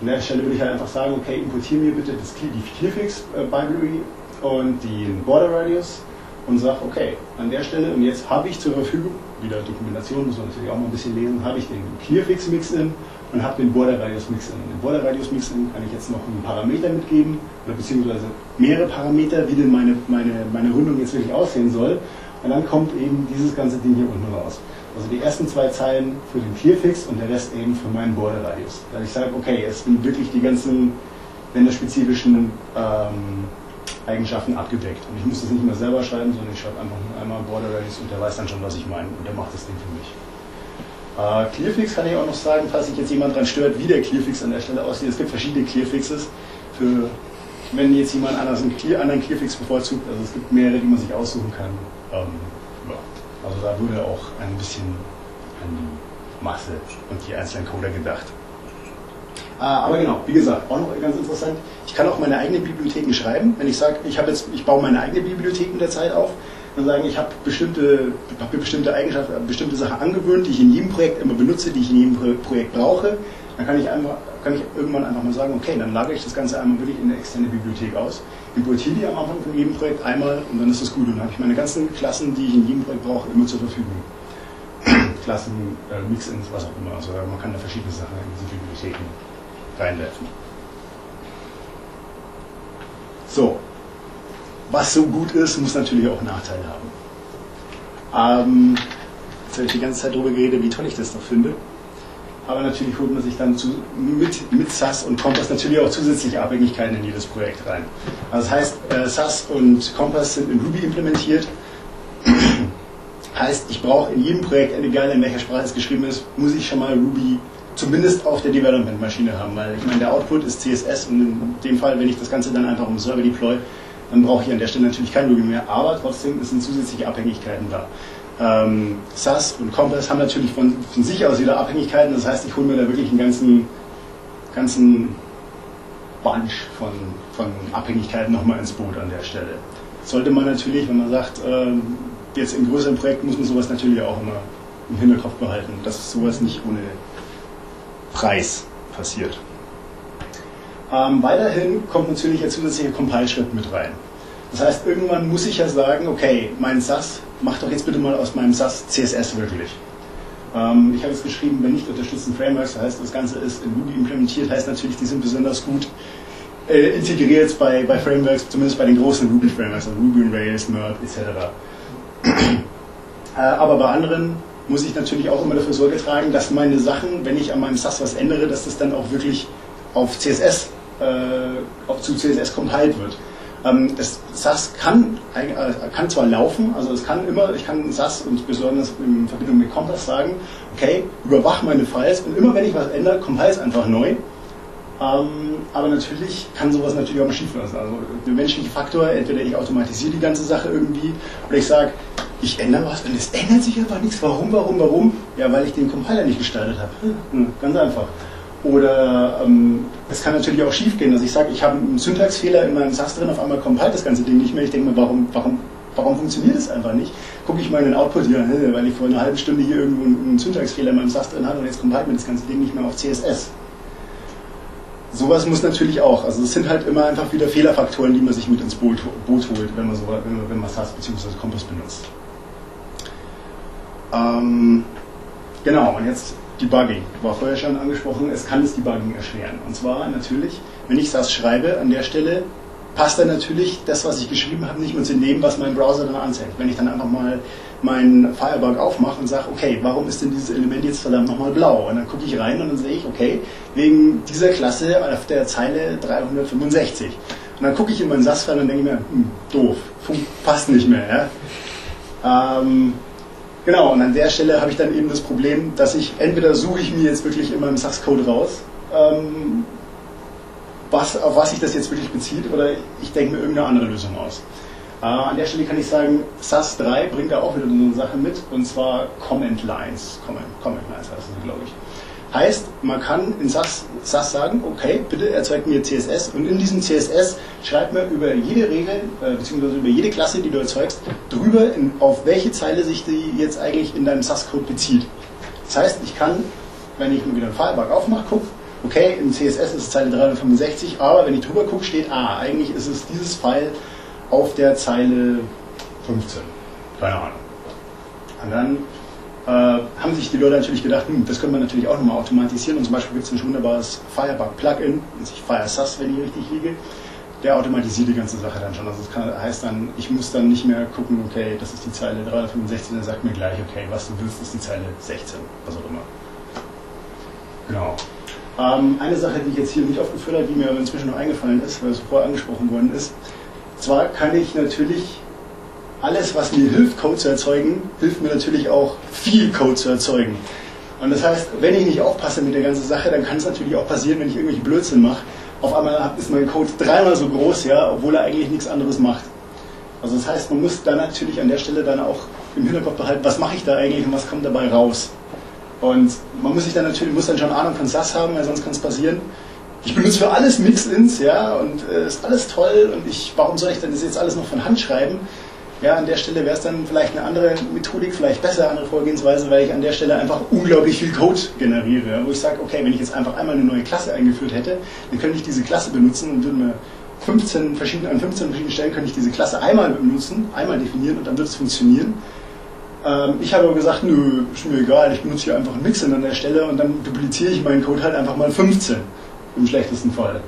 an der Stelle würde ich halt einfach sagen, okay, importiere mir bitte das, die Clearfix äh, und den Border Radius und sage, okay, an der Stelle, und jetzt habe ich zur Verfügung, wieder Dokumentation, muss man natürlich auch mal ein bisschen lesen, habe ich den Clearfix Mix-In und habe den Border Radius Mix in. Den Border Radius Mix in kann ich jetzt noch einen Parameter mitgeben, oder beziehungsweise mehrere Parameter, wie denn meine, meine, meine Rundung jetzt wirklich aussehen soll. Und dann kommt eben dieses ganze Ding hier unten raus. Also die ersten zwei Zeilen für den Clearfix und der Rest eben für meinen Border Radius. Da ich sage, okay, es sind wirklich die ganzen länderspezifischen ähm, Eigenschaften abgedeckt. Und ich muss das nicht mehr selber schreiben, sondern ich schreibe einfach nur einmal Border Radius und der weiß dann schon, was ich meine. Und der macht das Ding für mich. Äh, Clearfix kann ich auch noch sagen, falls sich jetzt jemand daran stört, wie der Clearfix an der Stelle aussieht. Es gibt verschiedene Clearfixes, für, wenn jetzt jemand anders einen anderen Clearfix bevorzugt. Also es gibt mehrere, die man sich aussuchen kann. Ähm. Also da wurde auch ein bisschen an die Masse und die einzelnen Coder gedacht. Äh, aber genau, wie gesagt, auch noch ganz interessant. Ich kann auch meine eigenen Bibliotheken schreiben. Wenn ich sage, ich, jetzt, ich baue meine eigene Bibliothek in der Zeit auf, und sagen, ich habe bestimmte, hab bestimmte Eigenschaften, bestimmte Sachen angewöhnt, die ich in jedem Projekt immer benutze, die ich in jedem Projekt brauche. Dann kann ich, einfach, kann ich irgendwann einfach mal sagen, okay, dann lagere ich das Ganze einmal wirklich in eine externe Bibliothek aus, importiere die am Anfang von jedem Projekt einmal und dann ist das gut. Und dann habe ich meine ganzen Klassen, die ich in jedem Projekt brauche, immer zur Verfügung. Klassen, äh, Mix-ins, was auch immer. Also man kann da verschiedene Sachen in diese Bibliotheken reinwerfen. So, was so gut ist, muss natürlich auch Nachteile haben. Ähm, jetzt habe ich die ganze Zeit darüber geredet, wie toll ich das doch finde. Aber natürlich holt man sich dann zu, mit, mit SAS und Kompass natürlich auch zusätzliche Abhängigkeiten in jedes Projekt rein. Also das heißt, äh, SAS und Kompass sind in Ruby implementiert. heißt, ich brauche in jedem Projekt, egal in welcher Sprache es geschrieben ist, muss ich schon mal Ruby zumindest auf der Development-Maschine haben, weil ich meine, der Output ist CSS und in dem Fall, wenn ich das Ganze dann einfach im Server deploy, dann brauche ich an der Stelle natürlich kein Ruby mehr, aber trotzdem sind zusätzliche Abhängigkeiten da. Ähm, SAS und Compass haben natürlich von, von, sich aus wieder Abhängigkeiten, das heißt, ich hole mir da wirklich einen ganzen, ganzen Bunch von, von Abhängigkeiten nochmal ins Boot an der Stelle. Sollte man natürlich, wenn man sagt, ähm, jetzt in größeren Projekten muss man sowas natürlich auch immer im Hinterkopf behalten, dass sowas nicht ohne Preis passiert. Ähm, weiterhin kommt natürlich der zusätzliche Compile-Schritt mit rein. Das heißt, irgendwann muss ich ja sagen, okay, mein SAS, mach doch jetzt bitte mal aus meinem SAS CSS wirklich. Ähm, ich habe es geschrieben, wenn nicht unterstützten Frameworks, das heißt, das Ganze ist in Ruby implementiert, heißt natürlich, die sind besonders gut äh, integriert bei, bei Frameworks, zumindest bei den großen Ruby-Frameworks, also Ruby on Rails, Merp etc. äh, aber bei anderen muss ich natürlich auch immer dafür Sorge tragen, dass meine Sachen, wenn ich an meinem SAS was ändere, dass das dann auch wirklich auf CSS äh, auf zu CSS compiled wird. Ähm, das SAS kann, äh, kann zwar laufen, also es kann immer, ich kann SAS und besonders in Verbindung mit Kompass sagen, okay, überwach meine Files und immer wenn ich was ändere, compile es einfach neu. Ähm, aber natürlich kann sowas natürlich auch mal schief lassen. Also der menschliche Faktor, entweder ich automatisiere die ganze Sache irgendwie oder ich sage, ich ändere was und es ändert sich einfach nichts. Warum, warum, warum? Ja, weil ich den Compiler nicht gestaltet habe. Hm, ganz einfach. Oder ähm, es kann natürlich auch schief gehen, dass ich sage, ich habe einen Syntaxfehler in meinem SAS drin, auf einmal compile das ganze Ding nicht mehr. Ich denke mir, warum, warum, warum funktioniert das einfach nicht? Gucke ich mal in den Output hier, weil ich vor einer halben Stunde hier irgendwo einen Syntaxfehler in meinem SAS drin hatte und jetzt compile mir das ganze Ding nicht mehr auf CSS. Sowas muss natürlich auch, also es sind halt immer einfach wieder Fehlerfaktoren, die man sich mit ins Boot, Boot holt, wenn man, so, wenn man SAS bzw. Kompass benutzt. Ähm, genau, und jetzt Debugging. War vorher schon angesprochen, es kann das Debugging erschweren. Und zwar natürlich, wenn ich SAS schreibe, an der Stelle passt dann natürlich das, was ich geschrieben habe, nicht mehr zu dem, was mein Browser dann anzeigt. Wenn ich dann einfach mal meinen Firebug aufmache und sage, okay, warum ist denn dieses Element jetzt verdammt nochmal blau? Und dann gucke ich rein und dann sehe ich, okay, wegen dieser Klasse auf der Zeile 365. Und dann gucke ich in meinen SAS-File und denke mir, hm, doof, passt nicht mehr. Ja? Ähm, Genau, und an der Stelle habe ich dann eben das Problem, dass ich entweder suche ich mir jetzt wirklich in meinem SAS-Code raus, ähm, was, auf was sich das jetzt wirklich bezieht, oder ich denke mir irgendeine andere Lösung aus. Äh, an der Stelle kann ich sagen, SAS 3 bringt da auch wieder so eine Sache mit, und zwar Comment Lines. Comment, Comment Lines heißt das, glaube ich. Heißt, man kann in SAS, SAS sagen, okay, bitte erzeugt mir CSS und in diesem CSS schreibt mir über jede Regel, äh, beziehungsweise über jede Klasse, die du erzeugst, drüber, in, auf welche Zeile sich die jetzt eigentlich in deinem SAS-Code bezieht. Das heißt, ich kann, wenn ich mir wieder einen Firebug aufmache, gucke, okay, im CSS ist es Zeile 365, aber wenn ich drüber gucke, steht, ah, eigentlich ist es dieses File auf der Zeile 15. Keine Ahnung. Und dann äh, haben sich die Leute natürlich gedacht, hm, das können wir natürlich auch nochmal automatisieren. Und zum Beispiel gibt es ein wunderbares Firebug-Plugin, nennt sich FireSAS, wenn ich richtig liege. Der automatisiert die ganze Sache dann schon. Also das kann, heißt dann, ich muss dann nicht mehr gucken, okay, das ist die Zeile 365, der sagt mir gleich, okay, was du willst, ist die Zeile 16, was auch immer. Genau. Ähm, eine Sache, die ich jetzt hier nicht aufgeführt habe, die mir aber inzwischen noch eingefallen ist, weil es vorher angesprochen worden ist. Zwar kann ich natürlich alles, was mir hilft, Code zu erzeugen, hilft mir natürlich auch viel Code zu erzeugen. Und das heißt, wenn ich nicht aufpasse mit der ganzen Sache, dann kann es natürlich auch passieren, wenn ich irgendwelche Blödsinn mache. Auf einmal ist mein Code dreimal so groß, ja, obwohl er eigentlich nichts anderes macht. Also das heißt, man muss dann natürlich an der Stelle dann auch im Hinterkopf behalten, was mache ich da eigentlich und was kommt dabei raus. Und man muss sich dann natürlich muss dann schon Ahnung von SAS haben, weil sonst kann es passieren. Ich benutze für alles Mix-ins, ja, und äh, ist alles toll und ich, warum soll ich denn das jetzt alles noch von Hand schreiben? Ja, an der Stelle wäre es dann vielleicht eine andere Methodik, vielleicht besser, andere Vorgehensweise, weil ich an der Stelle einfach unglaublich viel Code generiere. Wo ich sage, okay, wenn ich jetzt einfach einmal eine neue Klasse eingeführt hätte, dann könnte ich diese Klasse benutzen und würde mir 15 verschiedene, an 15 verschiedenen Stellen könnte ich diese Klasse einmal benutzen, einmal definieren und dann wird es funktionieren. Ähm, ich habe aber gesagt, nö, ist mir egal, ich benutze hier einfach ein Mixin an der Stelle und dann dupliziere ich meinen Code halt einfach mal 15 im schlechtesten Fall.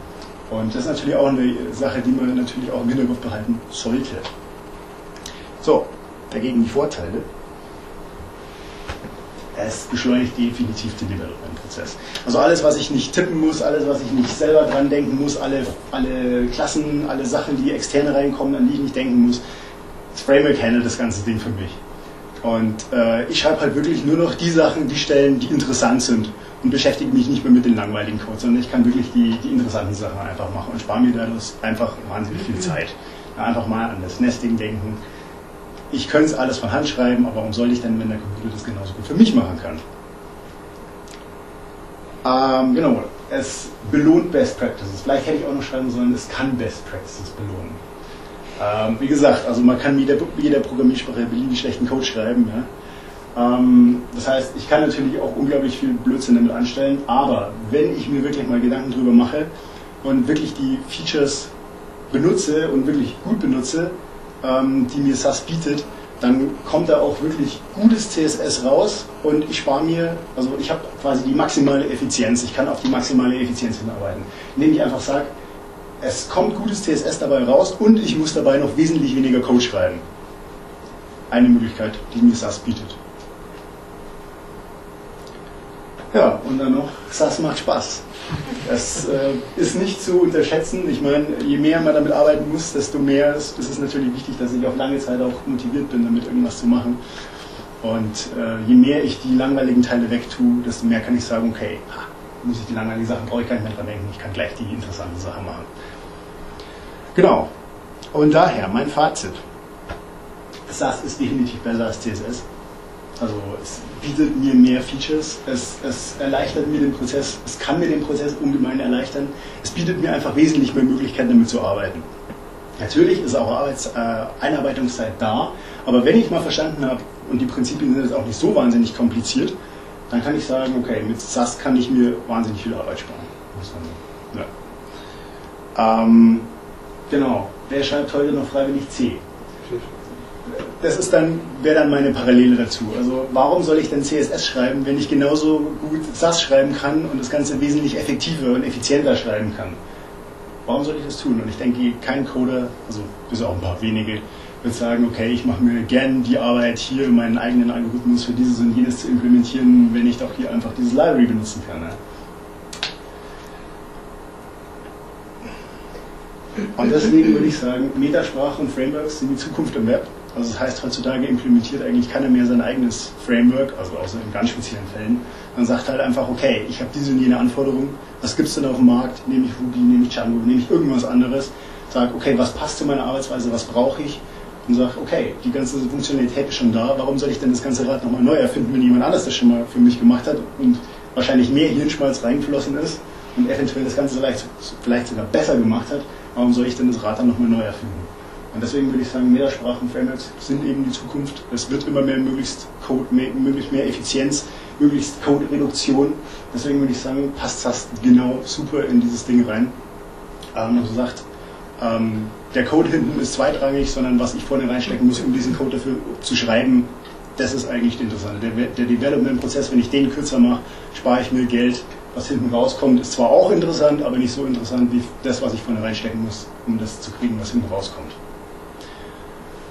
Und das ist natürlich auch eine Sache, die man natürlich auch im Hinterkopf behalten sollte. So, dagegen die Vorteile. Es beschleunigt definitiv den Development-Prozess. Also alles, was ich nicht tippen muss, alles, was ich nicht selber dran denken muss, alle, alle Klassen, alle Sachen, die externe reinkommen, an die ich nicht denken muss, das Framework handelt das ganze Ding für mich. Und äh, ich schreibe halt wirklich nur noch die Sachen, die Stellen, die interessant sind und beschäftige mich nicht mehr mit den langweiligen Codes, sondern ich kann wirklich die, die interessanten Sachen einfach machen und spare mir dadurch einfach wahnsinnig viel Zeit. Einfach mal an das Nesting denken, ich könnte es alles von Hand schreiben, aber warum soll ich denn, wenn der Computer das genauso gut für mich machen kann? Ähm, genau, es belohnt Best Practices. Vielleicht hätte ich auch noch schreiben sollen, es kann Best Practices belohnen. Ähm, wie gesagt, also man kann mit jeder, jeder Programmiersprache beliebig schlechten Code schreiben. Ja? Ähm, das heißt, ich kann natürlich auch unglaublich viel Blödsinn damit anstellen, aber wenn ich mir wirklich mal Gedanken drüber mache und wirklich die Features benutze und wirklich gut benutze, die mir SAS bietet, dann kommt da auch wirklich gutes CSS raus und ich spare mir, also ich habe quasi die maximale Effizienz, ich kann auf die maximale Effizienz hinarbeiten, indem ich einfach sage, es kommt gutes CSS dabei raus und ich muss dabei noch wesentlich weniger Code schreiben. Eine Möglichkeit, die mir SAS bietet. Ja, und dann noch, SAS macht Spaß. Das äh, ist nicht zu unterschätzen. Ich meine, je mehr man damit arbeiten muss, desto mehr ist, ist es natürlich wichtig, dass ich auf lange Zeit auch motiviert bin, damit irgendwas zu machen. Und äh, je mehr ich die langweiligen Teile wegtue, desto mehr kann ich sagen, okay, ha, muss ich die langweiligen Sachen, brauche ich gar nicht mehr dran denken, ich kann gleich die interessanten Sachen machen. Genau. Und daher mein Fazit. SAS ist definitiv besser als CSS. Also es bietet mir mehr Features, es, es erleichtert mir den Prozess, es kann mir den Prozess ungemein erleichtern, es bietet mir einfach wesentlich mehr Möglichkeiten damit zu arbeiten. Natürlich ist auch Arbeits, äh, Einarbeitungszeit da, aber wenn ich mal verstanden habe, und die Prinzipien sind jetzt auch nicht so wahnsinnig kompliziert, dann kann ich sagen, okay, mit SAS kann ich mir wahnsinnig viel Arbeit sparen. Muss man, ja. ähm, genau, wer schreibt heute noch freiwillig C? Das ist dann, wäre dann meine Parallele dazu. Also warum soll ich denn CSS schreiben, wenn ich genauso gut SAS schreiben kann und das Ganze wesentlich effektiver und effizienter schreiben kann? Warum soll ich das tun? Und ich denke, kein Coder, also bis auch ein paar wenige, wird sagen, okay, ich mache mir gern die Arbeit hier, meinen eigenen Algorithmus für dieses und jenes zu implementieren, wenn ich doch hier einfach dieses Library benutzen kann. Ja? Und deswegen würde ich sagen, Metasprache und Frameworks sind die Zukunft im Web. Also das heißt, heutzutage implementiert eigentlich keiner mehr sein eigenes Framework, also außer in ganz speziellen Fällen. Man sagt halt einfach, okay, ich habe diese und jene Anforderungen, was gibt es denn auf dem Markt? Nehme ich Ruby, nehme ich Django, nehme ich irgendwas anderes? Sag, okay, was passt zu meiner Arbeitsweise, was brauche ich? Und sage, okay, die ganze Funktionalität ist schon da, warum soll ich denn das ganze Rad nochmal neu erfinden, wenn jemand anders das schon mal für mich gemacht hat und wahrscheinlich mehr Hirnschmalz reingeflossen ist und eventuell das Ganze vielleicht, vielleicht sogar besser gemacht hat, warum soll ich denn das Rad dann nochmal neu erfinden? Und deswegen würde ich sagen, Mehrsprachen-Frameworks sind eben die Zukunft. Es wird immer mehr möglichst Code, mehr, möglichst mehr Effizienz, möglichst Code-Reduktion. Deswegen würde ich sagen, passt das genau super in dieses Ding rein. Ähm, also sagt, ähm, der Code hinten ist zweitrangig, sondern was ich vorne reinstecken muss, um diesen Code dafür zu schreiben, das ist eigentlich das Interessante. Der, der Development-Prozess, wenn ich den kürzer mache, spare ich mir Geld. Was hinten rauskommt, ist zwar auch interessant, aber nicht so interessant wie das, was ich vorne reinstecken muss, um das zu kriegen, was hinten rauskommt.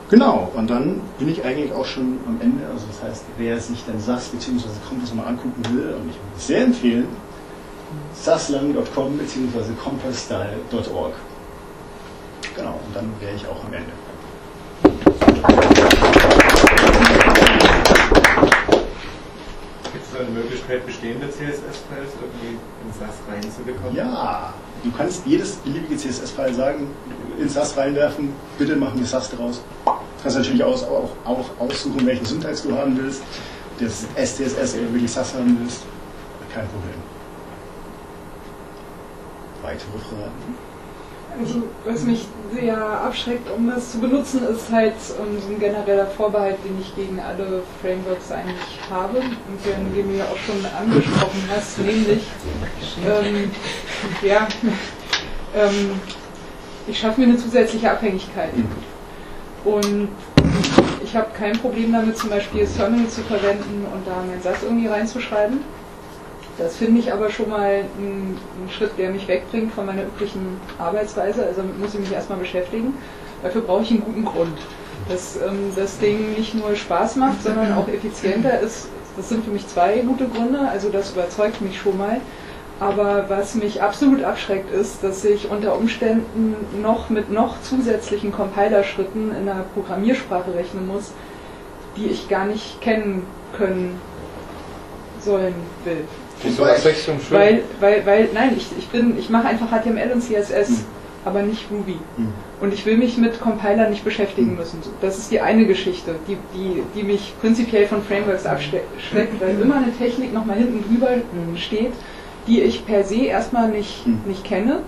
Genau, und dann bin ich eigentlich auch schon am Ende. Also das heißt, wer sich dann SAS bzw. Kompass mal angucken will, und ich würde es sehr empfehlen, saslang.com bzw. compassstyle.org. Genau, und dann wäre ich auch am Ende. Gibt es da eine Möglichkeit, bestehende CSS-Files irgendwie in SAS reinzubekommen? Ja, du kannst jedes beliebige CSS-File sagen, in SAS reinwerfen, bitte mach mir SAS draus. Du kannst natürlich auch, auch, auch aussuchen, welchen Syntax du haben willst, das SCSS oder wirklich SAS haben willst. Kein Problem. Weitere Fragen? Also, was mich sehr abschreckt, um das zu benutzen, ist halt um, so ein genereller Vorbehalt, den ich gegen alle Frameworks eigentlich habe und den, den du ja auch schon angesprochen hast, nämlich, ähm, ja, ähm, ich schaffe mir eine zusätzliche Abhängigkeit. Und ich habe kein Problem damit, zum Beispiel das Terminal zu verwenden und da meinen Satz irgendwie reinzuschreiben. Das finde ich aber schon mal ein, ein, Schritt, der mich wegbringt von meiner üblichen Arbeitsweise. Also damit muss ich mich erstmal beschäftigen. Dafür brauche ich einen guten Grund. Dass ähm, das Ding nicht nur Spaß macht, sondern auch effizienter ist. Das sind für mich zwei gute Gründe. Also das überzeugt mich schon mal. Aber was mich absolut abschreckt, ist, dass ich unter Umständen noch mit noch zusätzlichen Compiler-Schritten in einer Programmiersprache rechnen muss, die ich gar nicht kennen können sollen will. Wieso Abwechslung schön? Weil, weil, weil, nein, ich, ich bin, ich mache einfach HTML und CSS, Mhm. aber nicht Ruby. Mhm. Und ich will mich mit Compiler nicht beschäftigen Mhm. müssen. Das ist die eine Geschichte, die, die, die mich prinzipiell von Frameworks abschreckt, weil immer eine Technik nochmal hinten drüber steht, die ich per se erstmal nicht, nicht kenne.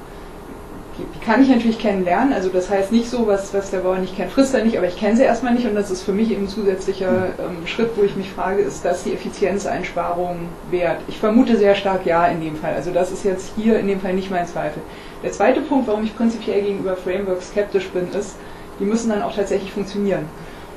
Die, kann ich natürlich kennenlernen, also das heißt nicht so, was, was der Bauer nicht kennt, frisst er nicht, aber ich kenne sie erstmal nicht und das ist für mich eben ein zusätzlicher ähm, Schritt, wo ich mich frage, ist das die Effizienzeinsparung wert? Ich vermute sehr stark ja in dem Fall. Also das ist jetzt hier in dem Fall nicht mein Zweifel. Der zweite Punkt, warum ich prinzipiell gegenüber Frameworks skeptisch bin, ist, die müssen dann auch tatsächlich funktionieren.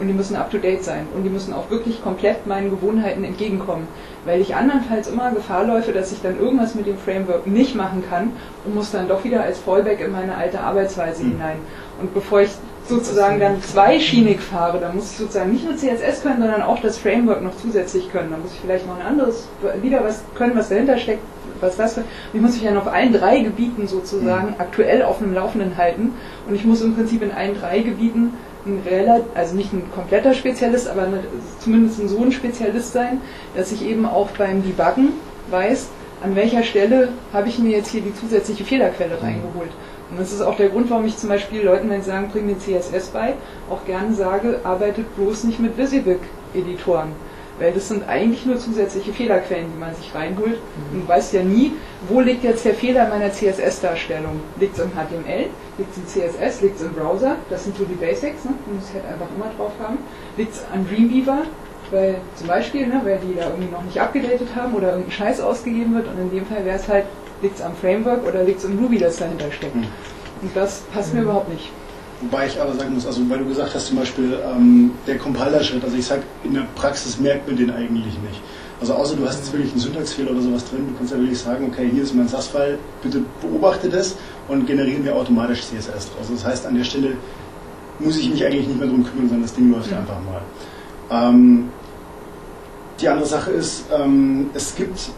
und die müssen up-to-date sein und die müssen auch wirklich komplett meinen Gewohnheiten entgegenkommen, weil ich andernfalls immer Gefahr läufe, dass ich dann irgendwas mit dem Framework nicht machen kann und muss dann doch wieder als Fallback in meine alte Arbeitsweise Mhm. hinein. Und bevor ich sozusagen dann zweischienig fahre, dann muss ich sozusagen nicht nur CSS können, sondern auch das Framework noch zusätzlich können. Dann muss ich vielleicht noch ein anderes, wieder was können, was dahinter steckt, was das für. Ich muss mich ja auf allen drei Gebieten sozusagen aktuell auf dem Laufenden halten. Und ich muss im Prinzip in allen drei Gebieten ein relativ, also nicht ein kompletter Spezialist, aber eine, zumindest ein so ein Spezialist sein, dass ich eben auch beim Debuggen weiß, an welcher Stelle habe ich mir jetzt hier die zusätzliche Fehlerquelle reingeholt. Und das ist auch der Grund, warum ich zum Beispiel Leuten, wenn sie sagen, bring mir CSS bei, auch gerne sage, arbeitet bloß nicht mit Visibig-Editoren. Weil das sind eigentlich nur zusätzliche Fehlerquellen, die man sich reinholt. Und du weißt ja nie, wo liegt jetzt der Fehler meiner CSS-Darstellung. Liegt es im HTML, liegt es im CSS, liegt es im Browser? Das sind so die Basics, ne? man muss halt einfach immer drauf haben. Liegt es an Dreamweaver? Weil zum Beispiel, ne, weil die da irgendwie noch nicht abgedatet haben oder irgendein Scheiß ausgegeben wird und in dem Fall wäre es halt, liegt es am Framework oder liegt es im Ruby, das dahinter steckt. Mhm. Und das passt mir überhaupt nicht. Wobei ich aber sagen muss, also weil du gesagt hast zum Beispiel, ähm, der Compiler-Schritt, also ich sag, in der Praxis merkt man den eigentlich nicht. Also außer du hast jetzt wirklich einen Syntaxfehler oder sowas drin, du kannst ja wirklich sagen, okay, hier ist mein SAS-File, bitte beobachte das und generiere mir automatisch CSS draus. Also das heißt, an der Stelle muss ich mich eigentlich nicht mehr drum kümmern, sondern das Ding läuft Mhm. einfach mal. Ähm, die andere Sache ist, ähm, es gibt,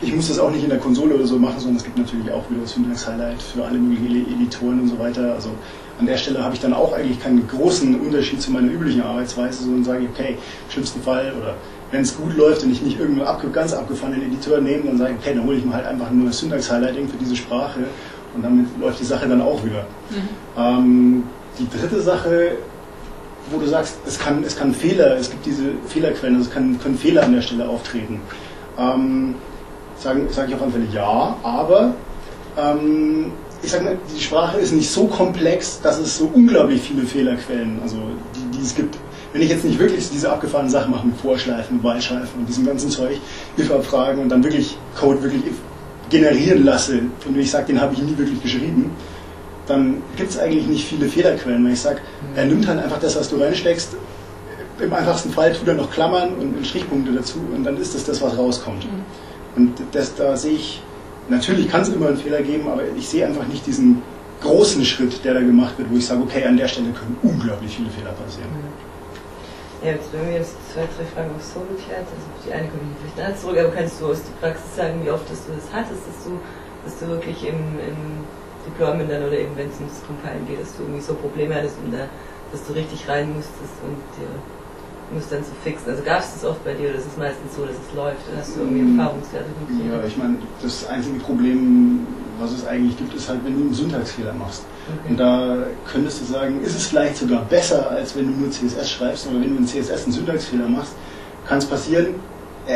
ich muss das auch nicht in der Konsole oder so machen, sondern es gibt natürlich auch wieder das Syntax-Highlight für alle möglichen Editoren und so weiter. Also an der Stelle habe ich dann auch eigentlich keinen großen Unterschied zu meiner üblichen Arbeitsweise, sondern sage, ich, okay, im schlimmsten Fall oder wenn es gut läuft und ich nicht irgendeinen abge ganz abgefahrenen Editor nehme, dann sage ich, okay, dann hole ich mir halt einfach nur das Syntax-Highlighting für diese Sprache und damit läuft die Sache dann auch wieder. Ähm, die dritte Sache, wo du sagst, es kann, es kann Fehler, es gibt diese Fehlerquellen, also es kann, können Fehler an der Stelle auftreten. Ähm, Sage sag ich auf alle Fälle ja, aber ähm, ich sage mal, die Sprache ist nicht so komplex, dass es so unglaublich viele Fehlerquellen, also die, die es gibt. Wenn ich jetzt nicht wirklich diese abgefahrenen Sachen mache mit Vorschleifen, Wahlschleifen und diesem ganzen Zeug, if-Abfragen und dann wirklich Code wirklich generieren lasse und wenn ich sage, den habe ich nie wirklich geschrieben, dann gibt es eigentlich nicht viele Fehlerquellen, weil ich sage, er nimmt halt einfach das, was du reinsteckst, im einfachsten Fall tut er noch Klammern und, Strichpunkte dazu und dann ist das das, was rauskommt. Und das, da sehe ich, natürlich kann es immer einen Fehler geben, aber ich sehe einfach nicht diesen großen Schritt, der da gemacht wird, wo ich sage, okay, an der Stelle können unglaublich viele Fehler passieren. Ja, jetzt bei mir jetzt zwei, drei Fragen auf Solo Chat. Also die eine komme ich vielleicht nachher zurück, aber kannst du aus der Praxis sagen, wie oft dass du das hattest, dass du, dass du wirklich im, im Deployment dann oder eben wenn es ums Compilen geht, dass du irgendwie so Probleme hattest und da, dass du richtig rein musstest und dir musst dann so fixen. Also gab es das oft bei dir oder ist es meistens so, dass es läuft? Hast du irgendwie Erfahrungswerte gekriegt? Ja, ich meine, das einzige Problem, was es eigentlich gibt, ist halt, wenn du einen Syntaxfehler machst. Okay. Und da könntest du sagen, ist es vielleicht sogar besser, als wenn du nur CSS schreibst, aber wenn du in CSS einen Syntaxfehler machst, kann es passieren,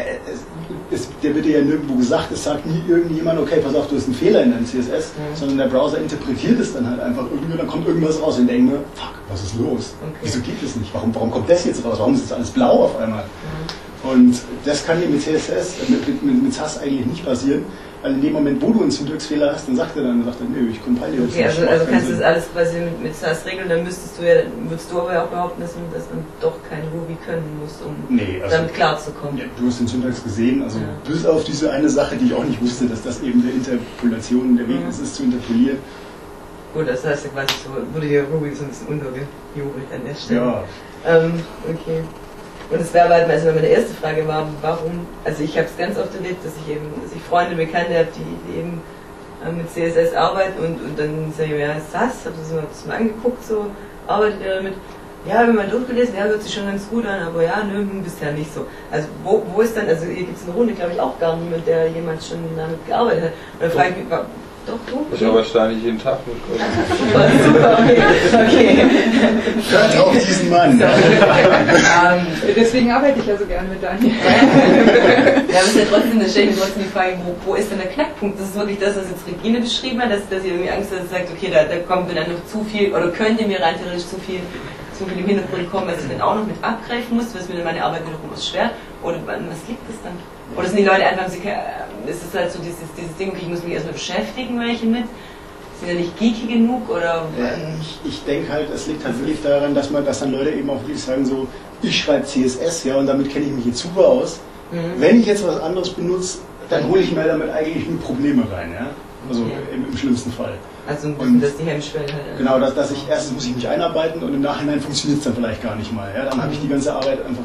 es, es, der wird dir ja nirgendwo gesagt, es sagt nie irgendjemand, okay, pass auf, du hast einen Fehler in deinem CSS, Mhm. sondern der Browser interpretiert es dann halt einfach irgendwie, dann kommt irgendwas raus und denkt mir, fuck, was ist los? Okay. Wieso geht das nicht? Warum, warum kommt das jetzt raus? Warum ist jetzt alles blau auf einmal? Mhm. Und das kann dir mit CSS, mit, mit, mit, SAS eigentlich nicht passieren, weil in dem Moment, wo du einen Syntaxfehler hast, dann sagt er dann, sagt er, nö, ich compile jetzt Okay, also, also kannst du das alles quasi mit, mit SAS regeln, dann müsstest du ja, würdest du aber auch behaupten, dass man, dass man doch kein Ruby können muss, um Nee, also, damit klarzukommen. ja, du hast den Syntax gesehen, also Ja. bis auf diese eine Sache, die ich auch nicht wusste, dass das eben der Interpolation der Weg Mhm. ist, ist zu interpolieren. Gut, das heißt ja quasi so, wurde hier Ruby so ein bisschen untergejubelt an der Stelle. Ja, Ähm, okay. Und es wäre halt, also meine erste Frage war, warum, also ich habe es ganz oft erlebt, dass ich eben, dass ich Freunde, Bekannte habe, die, eben äh, mit CSS arbeiten und, und dann sage ich mir, ja, SAS, habe das mal, das mal angeguckt, so, arbeitet ihr damit? Ja, wenn man durchgelesen, ja, hört sich schon ganz gut an, aber ja, nö, hm, bisher nicht so. Also wo, wo ist dann, also hier gibt es eine Runde, glaube ich, auch gar niemand, der jemand schon damit gearbeitet hat. Und dann frage ich mich, doch, du? Ich arbeite da nicht jeden Tag mit. Super, super, okay. okay. hört auf diesen Mann. ähm, Deswegen arbeite ich ja so gern mit Daniel. Ja, aber es ist ja trotzdem, da stelle ich mir trotzdem die Frage, wo, wo ist denn der Knackpunkt? Das ist wirklich das, was jetzt Regine beschrieben hat, dass, dass sie irgendwie Angst hat, dass sie sagt, okay, da, da kommt mir dann noch zu viel, oder könnte mir rein theoretisch zu viel, zu viel im Hintergrund kommen, was ich dann auch noch mit abgreifen muss, was mir dann meine Arbeit wiederum erschwert. Oder wann- was liegt das dann? Oder sind die Leute einfach, ke- es ist halt so dieses, dieses Ding, okay, ich muss mich erstmal beschäftigen, welche mit Sind ja nicht geeky genug oder. Äh, Ich, ich denke halt, es liegt halt wirklich daran, dass man, dass dann Leute eben auch wirklich sagen so, ich schreibe CSS, ja, und damit kenne ich mich jetzt super aus. Mhm. Wenn ich jetzt was anderes benutze, dann hole ich mir damit eigentlich nur Probleme rein, ja. Also Okay. im, im schlimmsten Fall. Also ein bisschen, Und- dass die Hemmschwelle halt. Genau, dass, dass ich erstens muss ich mich einarbeiten und im Nachhinein funktioniert es dann vielleicht gar nicht mal. Ja? Dann habe ich die ganze Arbeit einfach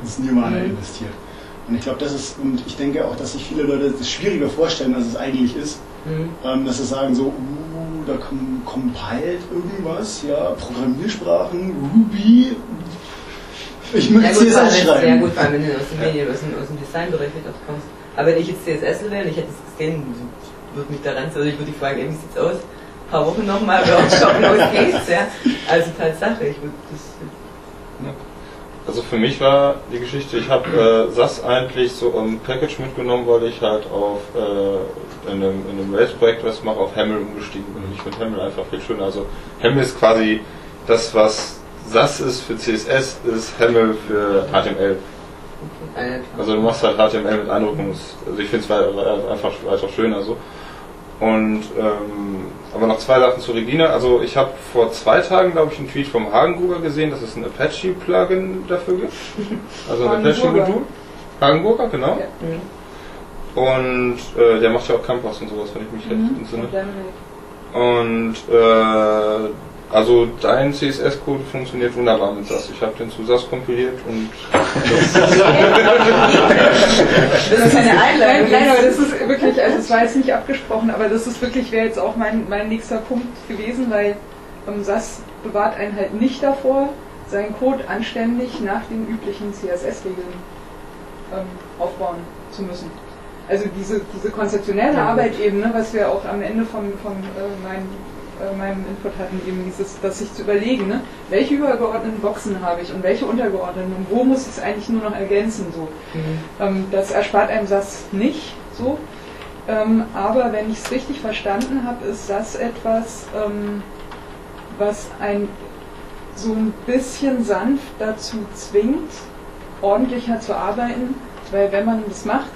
ins Nirvana Mhm. investiert. Und ich glaube, das ist, und ich denke auch, dass sich viele Leute das schwieriger vorstellen, als es eigentlich ist. Mhm. Ähm, dass sie sagen so, uh, da kom compiled irgendwas, ja, Programmiersprachen, Ruby. Ich Ja möchte CSS wenn- ja schreiben. gut, vor allem wenn du aus dem Medien, aus dem, aus dem Designbereich auch kommst. Aber wenn ich jetzt CSS wäre und ich hätte es gesehen, würde mich daran, also ich würde dich fragen, ey, wie sieht's aus? Ein paar Wochen nochmal Workshop, los geht's, ja. Also Tatsache, ich würde das. Also für mich war die Geschichte, ich habe äh, SAS eigentlich so im Package mitgenommen, weil ich halt auf äh, in einem, in einem Rails-Projekt was mache, auf Haml umgestiegen bin. Und ich finde Haml einfach viel schöner. Also Haml ist quasi das, was SAS ist für CSS, ist Haml für HTML. Also du machst halt HTML mit Eindruckungs... Also ich finde es einfach, einfach schöner so. Und ähm, aber noch zwei Sachen zu Regina. Also ich habe vor zwei Tagen, glaube ich, einen Tweet vom Hagenburger gesehen, dass es ein Apache-Plugin dafür gibt. Also ein. Apache-Modul. Hagenburger, genau. Ja. Und äh, der macht ja auch Campus und sowas, wenn ich mich recht Mhm. entsinne. Und dann, Und äh, also dein CSS-Code funktioniert wunderbar mit SAS. Ich habe den zu SAS kompiliert und Das ist eine Einleitung. nein, aber das ist wirklich, also es war jetzt nicht abgesprochen, aber das ist wirklich, wäre jetzt auch mein, mein nächster Punkt gewesen, weil ähm, SAS bewahrt einen halt nicht davor, seinen Code anständig nach den üblichen CSS-Regeln ähm, aufbauen zu müssen. Also diese, diese konzeptionelle Ja. Arbeit eben, ne, was wir auch am Ende von, von äh, meinem, äh, meinem Input hatten, eben dieses, dass sich zu überlegen, ne, welche übergeordneten Boxen habe ich und welche untergeordneten und wo muss ich es eigentlich nur noch ergänzen so. Mhm. Ähm, das erspart einem SAS nicht so. Ähm, aber wenn ich es richtig verstanden habe, ist das etwas, ähm, was ein so ein bisschen sanft dazu zwingt, ordentlicher zu arbeiten, weil wenn man das macht,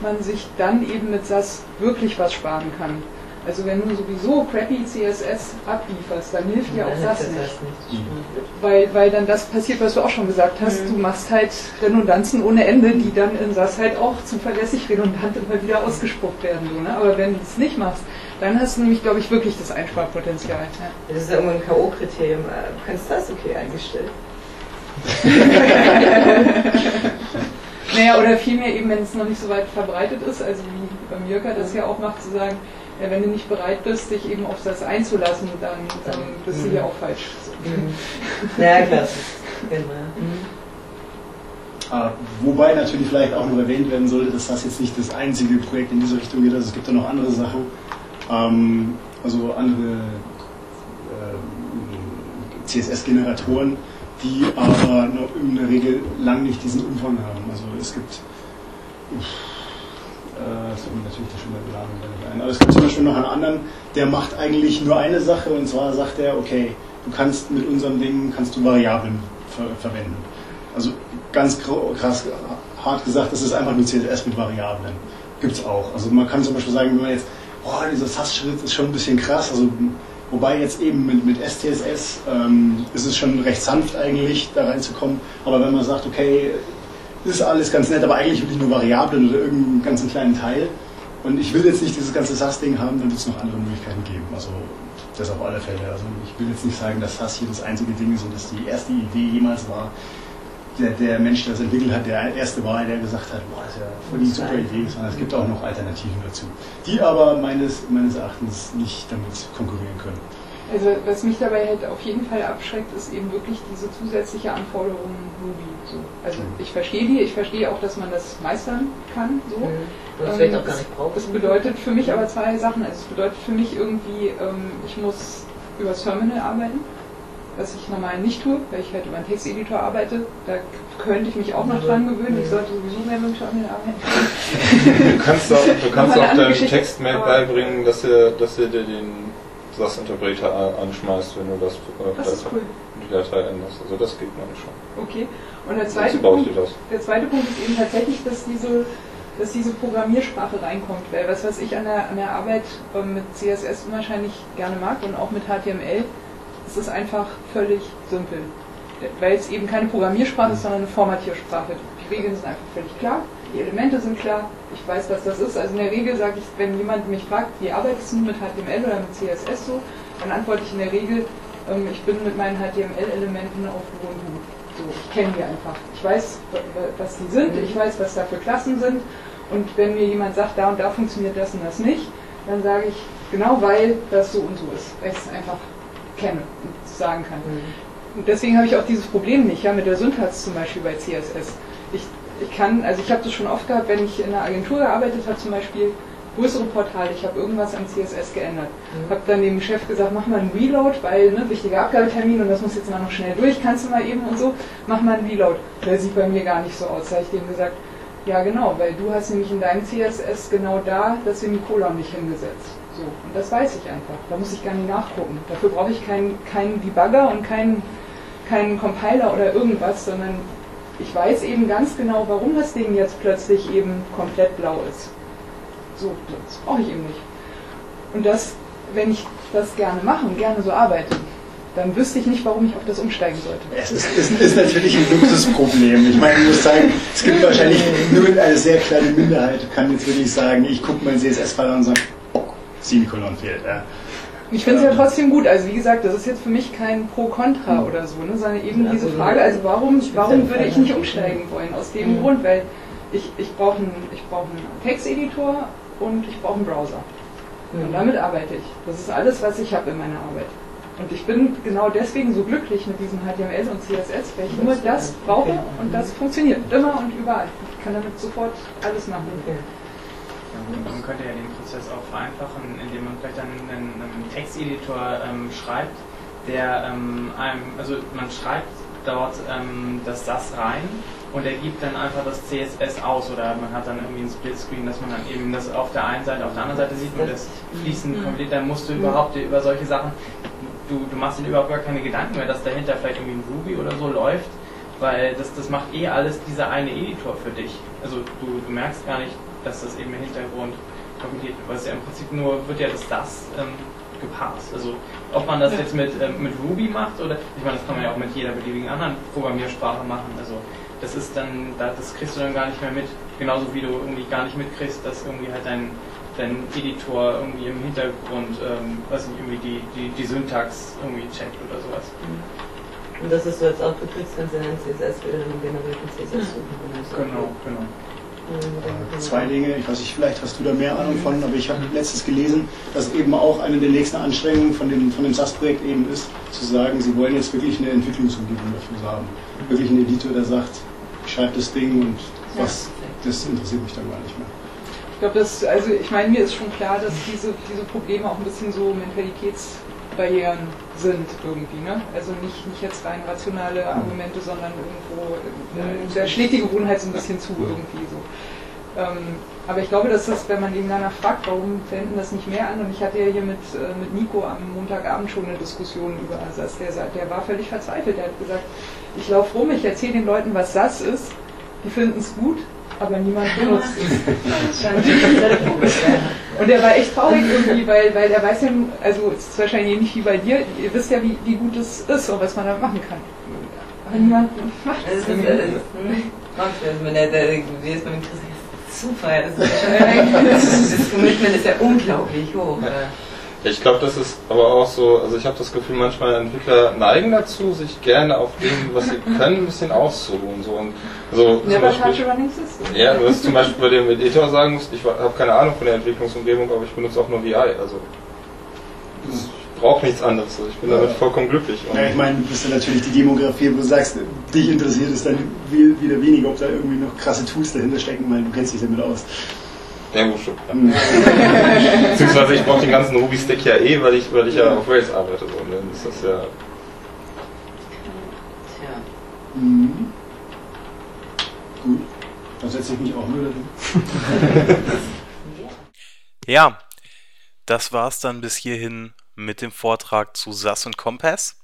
man sich dann eben mit SAS wirklich was sparen kann. Also wenn du sowieso crappy CSS ablieferst, dann hilft dir auch Dann SAS hilft nicht. das nicht. Weil, weil dann das passiert, was du auch schon gesagt hast. Mhm. Du machst halt Redundanzen ohne Ende, die dann in SAS halt auch zuverlässig redundant immer wieder ausgespuckt werden. So, ne? Aber wenn du es nicht machst, dann hast du nämlich, glaube ich, wirklich das Einsparpotenzial. Ja. Das ist ja irgendwo ein K.O.-Kriterium. Äh, Du kannst das okay eingestellt. Naja, oder vielmehr eben, wenn es noch nicht so weit verbreitet ist, also wie beim Jürger das ja auch macht, zu sagen, ja, wenn du nicht bereit bist, dich eben auf das einzulassen, dann, dann bist du hier auch falsch. Mhm. Ja, klar. Genau. Mhm. Ah, wobei natürlich vielleicht auch noch erwähnt werden sollte, dass das jetzt nicht das einzige Projekt in diese Richtung geht. Also es gibt ja noch andere Sachen, ähm, also andere ähm, CSS-Generatoren, die aber noch in der Regel lang nicht diesen Umfang haben. Also es gibt, uff, das fällt mir natürlich wieder nicht ein. Aber es gibt zum Beispiel noch einen anderen, der macht eigentlich nur eine Sache und zwar sagt er, okay, du kannst mit unserem Ding kannst du Variablen ver verwenden. Also ganz krass hart gesagt, das ist einfach nur CSS mit Variablen. Gibt's auch. Also man kann zum Beispiel sagen, wenn man jetzt, boah, dieser SAS-Schritt ist schon ein bisschen krass, also wobei jetzt eben mit, mit STSS ähm, ist es schon recht sanft eigentlich, da reinzukommen. Aber wenn man sagt, okay, ist alles ganz nett, aber eigentlich will ich nur Variablen oder irgendeinen ganzen kleinen Teil und ich will jetzt nicht dieses ganze SAS-Ding haben, dann wird es noch andere Möglichkeiten geben. Also das auf alle Fälle. Also ich will jetzt nicht sagen, dass SAS hier das einzige Ding ist und dass die erste Idee jemals war, der, der Mensch, der es entwickelt hat, der erste war, der gesagt hat, boah, das ist ja voll die super Idee, sondern es gibt auch noch Alternativen dazu, die aber meines, meines Erachtens nicht damit konkurrieren können. Also was mich dabei halt auf jeden Fall abschreckt, ist eben wirklich diese zusätzliche Anforderung Ruby. So. Also ich verstehe die, ich verstehe auch, dass man das meistern kann. So. Mhm. Das Ähm, auch gar nicht braucht. Das bedeutet für mich aber zwei Sachen. Also es bedeutet für mich irgendwie, ähm, ich muss über das Terminal arbeiten, was ich normal nicht tue, weil ich halt über einen Texteditor arbeite. Da könnte ich mich auch noch dran gewöhnen. Ich sollte sowieso mehr mit dem Terminal arbeiten. du kannst auch, du kannst auch deinem Textmail aber- beibringen, dass er, dass er dir den SAS-Interpreter a- anschmeißt, wenn du das, äh, Das ist cool. die Datei änderst. Also das geht man schon. Okay. Und der zweite Punkt, das. der zweite Punkt ist eben tatsächlich, dass diese dass diese Programmiersprache reinkommt, weil was, was ich an der, an der Arbeit ähm, mit CSS unwahrscheinlich gerne mag und auch mit HTML, es ist einfach völlig simpel. Weil es eben keine Programmiersprache ist, sondern eine Formatiersprache. Die Regeln sind einfach völlig klar, die Elemente sind klar, ich weiß, was das ist. Also in der Regel sage ich, wenn jemand mich fragt, wie arbeitest du mit HTML oder mit CSS so, dann antworte ich in der Regel, ähm, ich bin mit meinen HTML-Elementen auf hohem Hut. So, ich kenne die einfach. Ich weiß, was die sind, ich weiß, was da für Klassen sind. Und wenn mir jemand sagt, da und da funktioniert das und das nicht, dann sage ich, genau weil das so und so ist, weil ich es einfach kenne und sagen kann. Und deswegen habe ich auch dieses Problem nicht, ja, mit der Syntax zum Beispiel bei CSS. Ich, ich kann, also ich habe das schon oft gehabt, wenn ich in einer Agentur gearbeitet habe, zum Beispiel größere Portale, ich habe irgendwas am CSS geändert. Mhm. Habe dann dem Chef gesagt, mach mal einen Reload, weil ne, wichtiger Abgabetermin und das muss jetzt mal noch schnell durch, kannst du mal eben und so, mach mal einen Reload. Der sieht bei mir gar nicht so aus. Da habe ich dem gesagt, ja genau, weil du hast nämlich in deinem CSS genau da das Semikolon nicht hingesetzt. So, und das weiß ich einfach. Da muss ich gar nicht nachgucken. Dafür brauche ich keinen, keinen Debugger und keinen, keinen Compiler oder irgendwas, sondern ich weiß eben ganz genau, warum das Ding jetzt plötzlich eben komplett blau ist. So, das brauche ich eben nicht. Und das, wenn ich das gerne mache und gerne so arbeite, dann wüsste ich nicht, warum ich auf das umsteigen sollte. Es ist, ist, ist natürlich ein Luxusproblem. Ich meine, ich muss sagen, es gibt wahrscheinlich nur eine sehr kleine Minderheit, kann jetzt wirklich sagen, ich gucke mein CSS-File und sage, oh, Semikolon fehlt. Ja. Ich finde es ja trotzdem gut. Also wie gesagt, das ist jetzt für mich kein Pro-Contra oder so, ne, sondern eben diese Frage, also warum, warum würde ich nicht umsteigen wollen? Aus dem mhm. Grund, weil ich, ich brauche einen, brauch einen Texteditor und ich brauche einen Browser. Und damit arbeite ich. Das ist alles, was ich habe in meiner Arbeit. Und ich bin genau deswegen so glücklich mit diesem HTML und CSS, weil ich nur das brauche und das funktioniert immer und überall. Ich kann damit sofort alles machen. Man könnte ja den Prozess auch vereinfachen, indem man vielleicht dann einen, einen Texteditor ähm, schreibt, der ähm, einem, also man schreibt dort ähm, das SAS rein und er gibt dann einfach das CSS aus oder man hat dann irgendwie ein Splitscreen, dass man dann eben das auf der einen Seite, auf der anderen Seite sieht man das fließend komplett, dann musst du überhaupt über solche Sachen du, du machst dir überhaupt gar keine Gedanken mehr, dass dahinter vielleicht irgendwie ein Ruby oder so läuft, weil das, das macht eh alles dieser eine Editor für dich. Also du, du merkst gar nicht, dass das eben im Hintergrund kompiliert wird, weil es ja im Prinzip nur wird ja das das ähm, gepasst. Also ob man das jetzt mit, ähm, mit Ruby macht oder ich meine, das kann man ja auch mit jeder beliebigen anderen Programmiersprache machen. Also das ist dann, das kriegst du dann gar nicht mehr mit. Genauso wie du irgendwie gar nicht mitkriegst, dass irgendwie halt dein dein Editor irgendwie im Hintergrund, ähm, weiß nicht, irgendwie die, die, die Syntax irgendwie checkt oder sowas. Mhm. Und das ist so als Output kriegst, kannst du dann CSS wieder einen generierten CSS suchen. Genau, genau. Zwei Dinge, ich weiß nicht, vielleicht hast du da mehr Ahnung von, aber ich habe letztens gelesen, dass eben auch eine der nächsten Anstrengungen von dem, von dem SAS-Projekt eben ist, zu sagen, sie wollen jetzt wirklich eine Entwicklungsumgebung dafür haben. Wirklich einen Editor, der sagt, ich schreibe das Ding und was, das interessiert mich dann gar nicht mehr. Ich glaube, das, also ich meine, mir ist schon klar, dass diese, diese Probleme auch ein bisschen so Mentalitätsbarrieren sind irgendwie. Ne? Also nicht, nicht jetzt rein rationale Argumente, sondern irgendwo, äh, da schlägt die Gewohnheit so ein bisschen zu irgendwie so. Ähm, aber ich glaube, dass das, wenn man ihn danach fragt, warum wenden das nicht mehr an? Und ich hatte ja hier mit, äh, mit Nico am Montagabend schon eine Diskussion über SAS. Der, der war völlig verzweifelt. Der hat gesagt, ich laufe rum, ich erzähle den Leuten, was SAS ist. Die finden es gut, aber niemand benutzt es. und er war echt traurig irgendwie, weil, weil er weiß ja, also es ist wahrscheinlich ähnlich wie bei dir, ihr wisst ja, wie, wie gut es ist und was man damit machen kann. Aber niemand macht es. Das ist, das wenn Zufall, das, ist das, das Commitment ist ja unglaublich hoch. Ich glaube, das ist aber auch so, also ich habe das Gefühl, manchmal Entwickler neigen dazu, sich gerne auf dem, was sie können, ein bisschen auszuruhen. So. Und so ja, was Beispiel, ist. Ja, du hast zum Beispiel bei dem Editor sagen musst, ich habe keine Ahnung von der Entwicklungsumgebung, aber ich benutze auch nur VI. Also ich brauche nichts anderes. Ich bin damit vollkommen glücklich. Und ja, ich meine, du bist ja natürlich die Demografie, wo du sagst, dich interessiert es dann wieder weniger, ob da irgendwie noch krasse Tools dahinter stecken, weil du kennst dich damit aus. Ja, gut, schon. Ja. Beziehungsweise ich brauche den ganzen Ruby-Stack ja eh, weil ich, weil ich ja auf Rails arbeite. So. Und dann ist das ja. Tja. Mhm. Gut. Dann setze ich mich auch nur dahin. ja, das war's dann bis hierhin mit dem Vortrag zu SAS und Compass.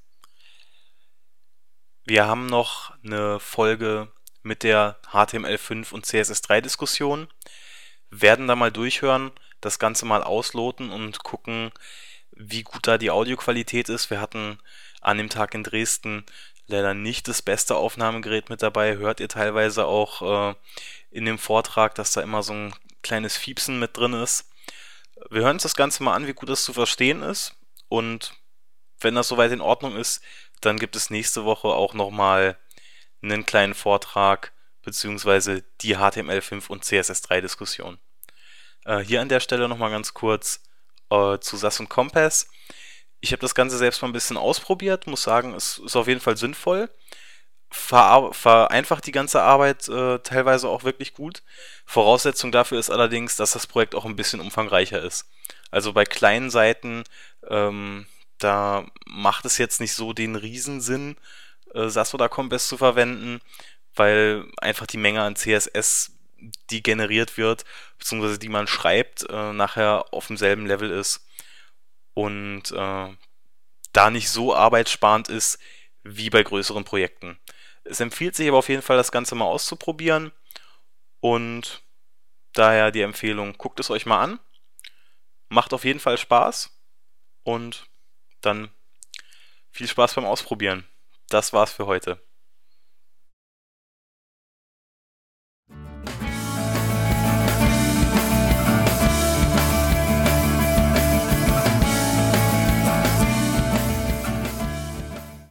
Wir haben noch eine Folge mit der HTML5 und CSS3 Diskussion. Werden da mal durchhören, das Ganze mal ausloten und gucken, wie gut da die Audioqualität ist. Wir hatten an dem Tag in Dresden leider nicht das beste Aufnahmegerät mit dabei. Hört ihr teilweise auch äh, in dem Vortrag, dass da immer so ein kleines Fiepsen mit drin ist. Wir hören uns das Ganze mal an, wie gut das zu verstehen ist. Und wenn das soweit in Ordnung ist, dann gibt es nächste Woche auch nochmal einen kleinen Vortrag beziehungsweise die HTML5 und CSS3 Diskussion. Äh, hier an der Stelle nochmal ganz kurz äh, zu SAS und Compass. Ich habe das Ganze selbst mal ein bisschen ausprobiert, muss sagen, es ist auf jeden Fall sinnvoll. vereinfacht die ganze Arbeit äh, teilweise auch wirklich gut. Voraussetzung dafür ist allerdings, dass das Projekt auch ein bisschen umfangreicher ist. Also bei kleinen Seiten, ähm, da macht es jetzt nicht so den Riesensinn, äh, SAS oder Compass zu verwenden, weil einfach die Menge an CSS, die generiert wird, beziehungsweise die man schreibt, äh, nachher auf demselben Level ist und äh, da nicht so arbeitssparend ist wie bei größeren Projekten. Es empfiehlt sich aber auf jeden Fall, das Ganze mal auszuprobieren und daher die Empfehlung, guckt es euch mal an. Macht auf jeden Fall Spaß und dann viel Spaß beim Ausprobieren. Das war's für heute.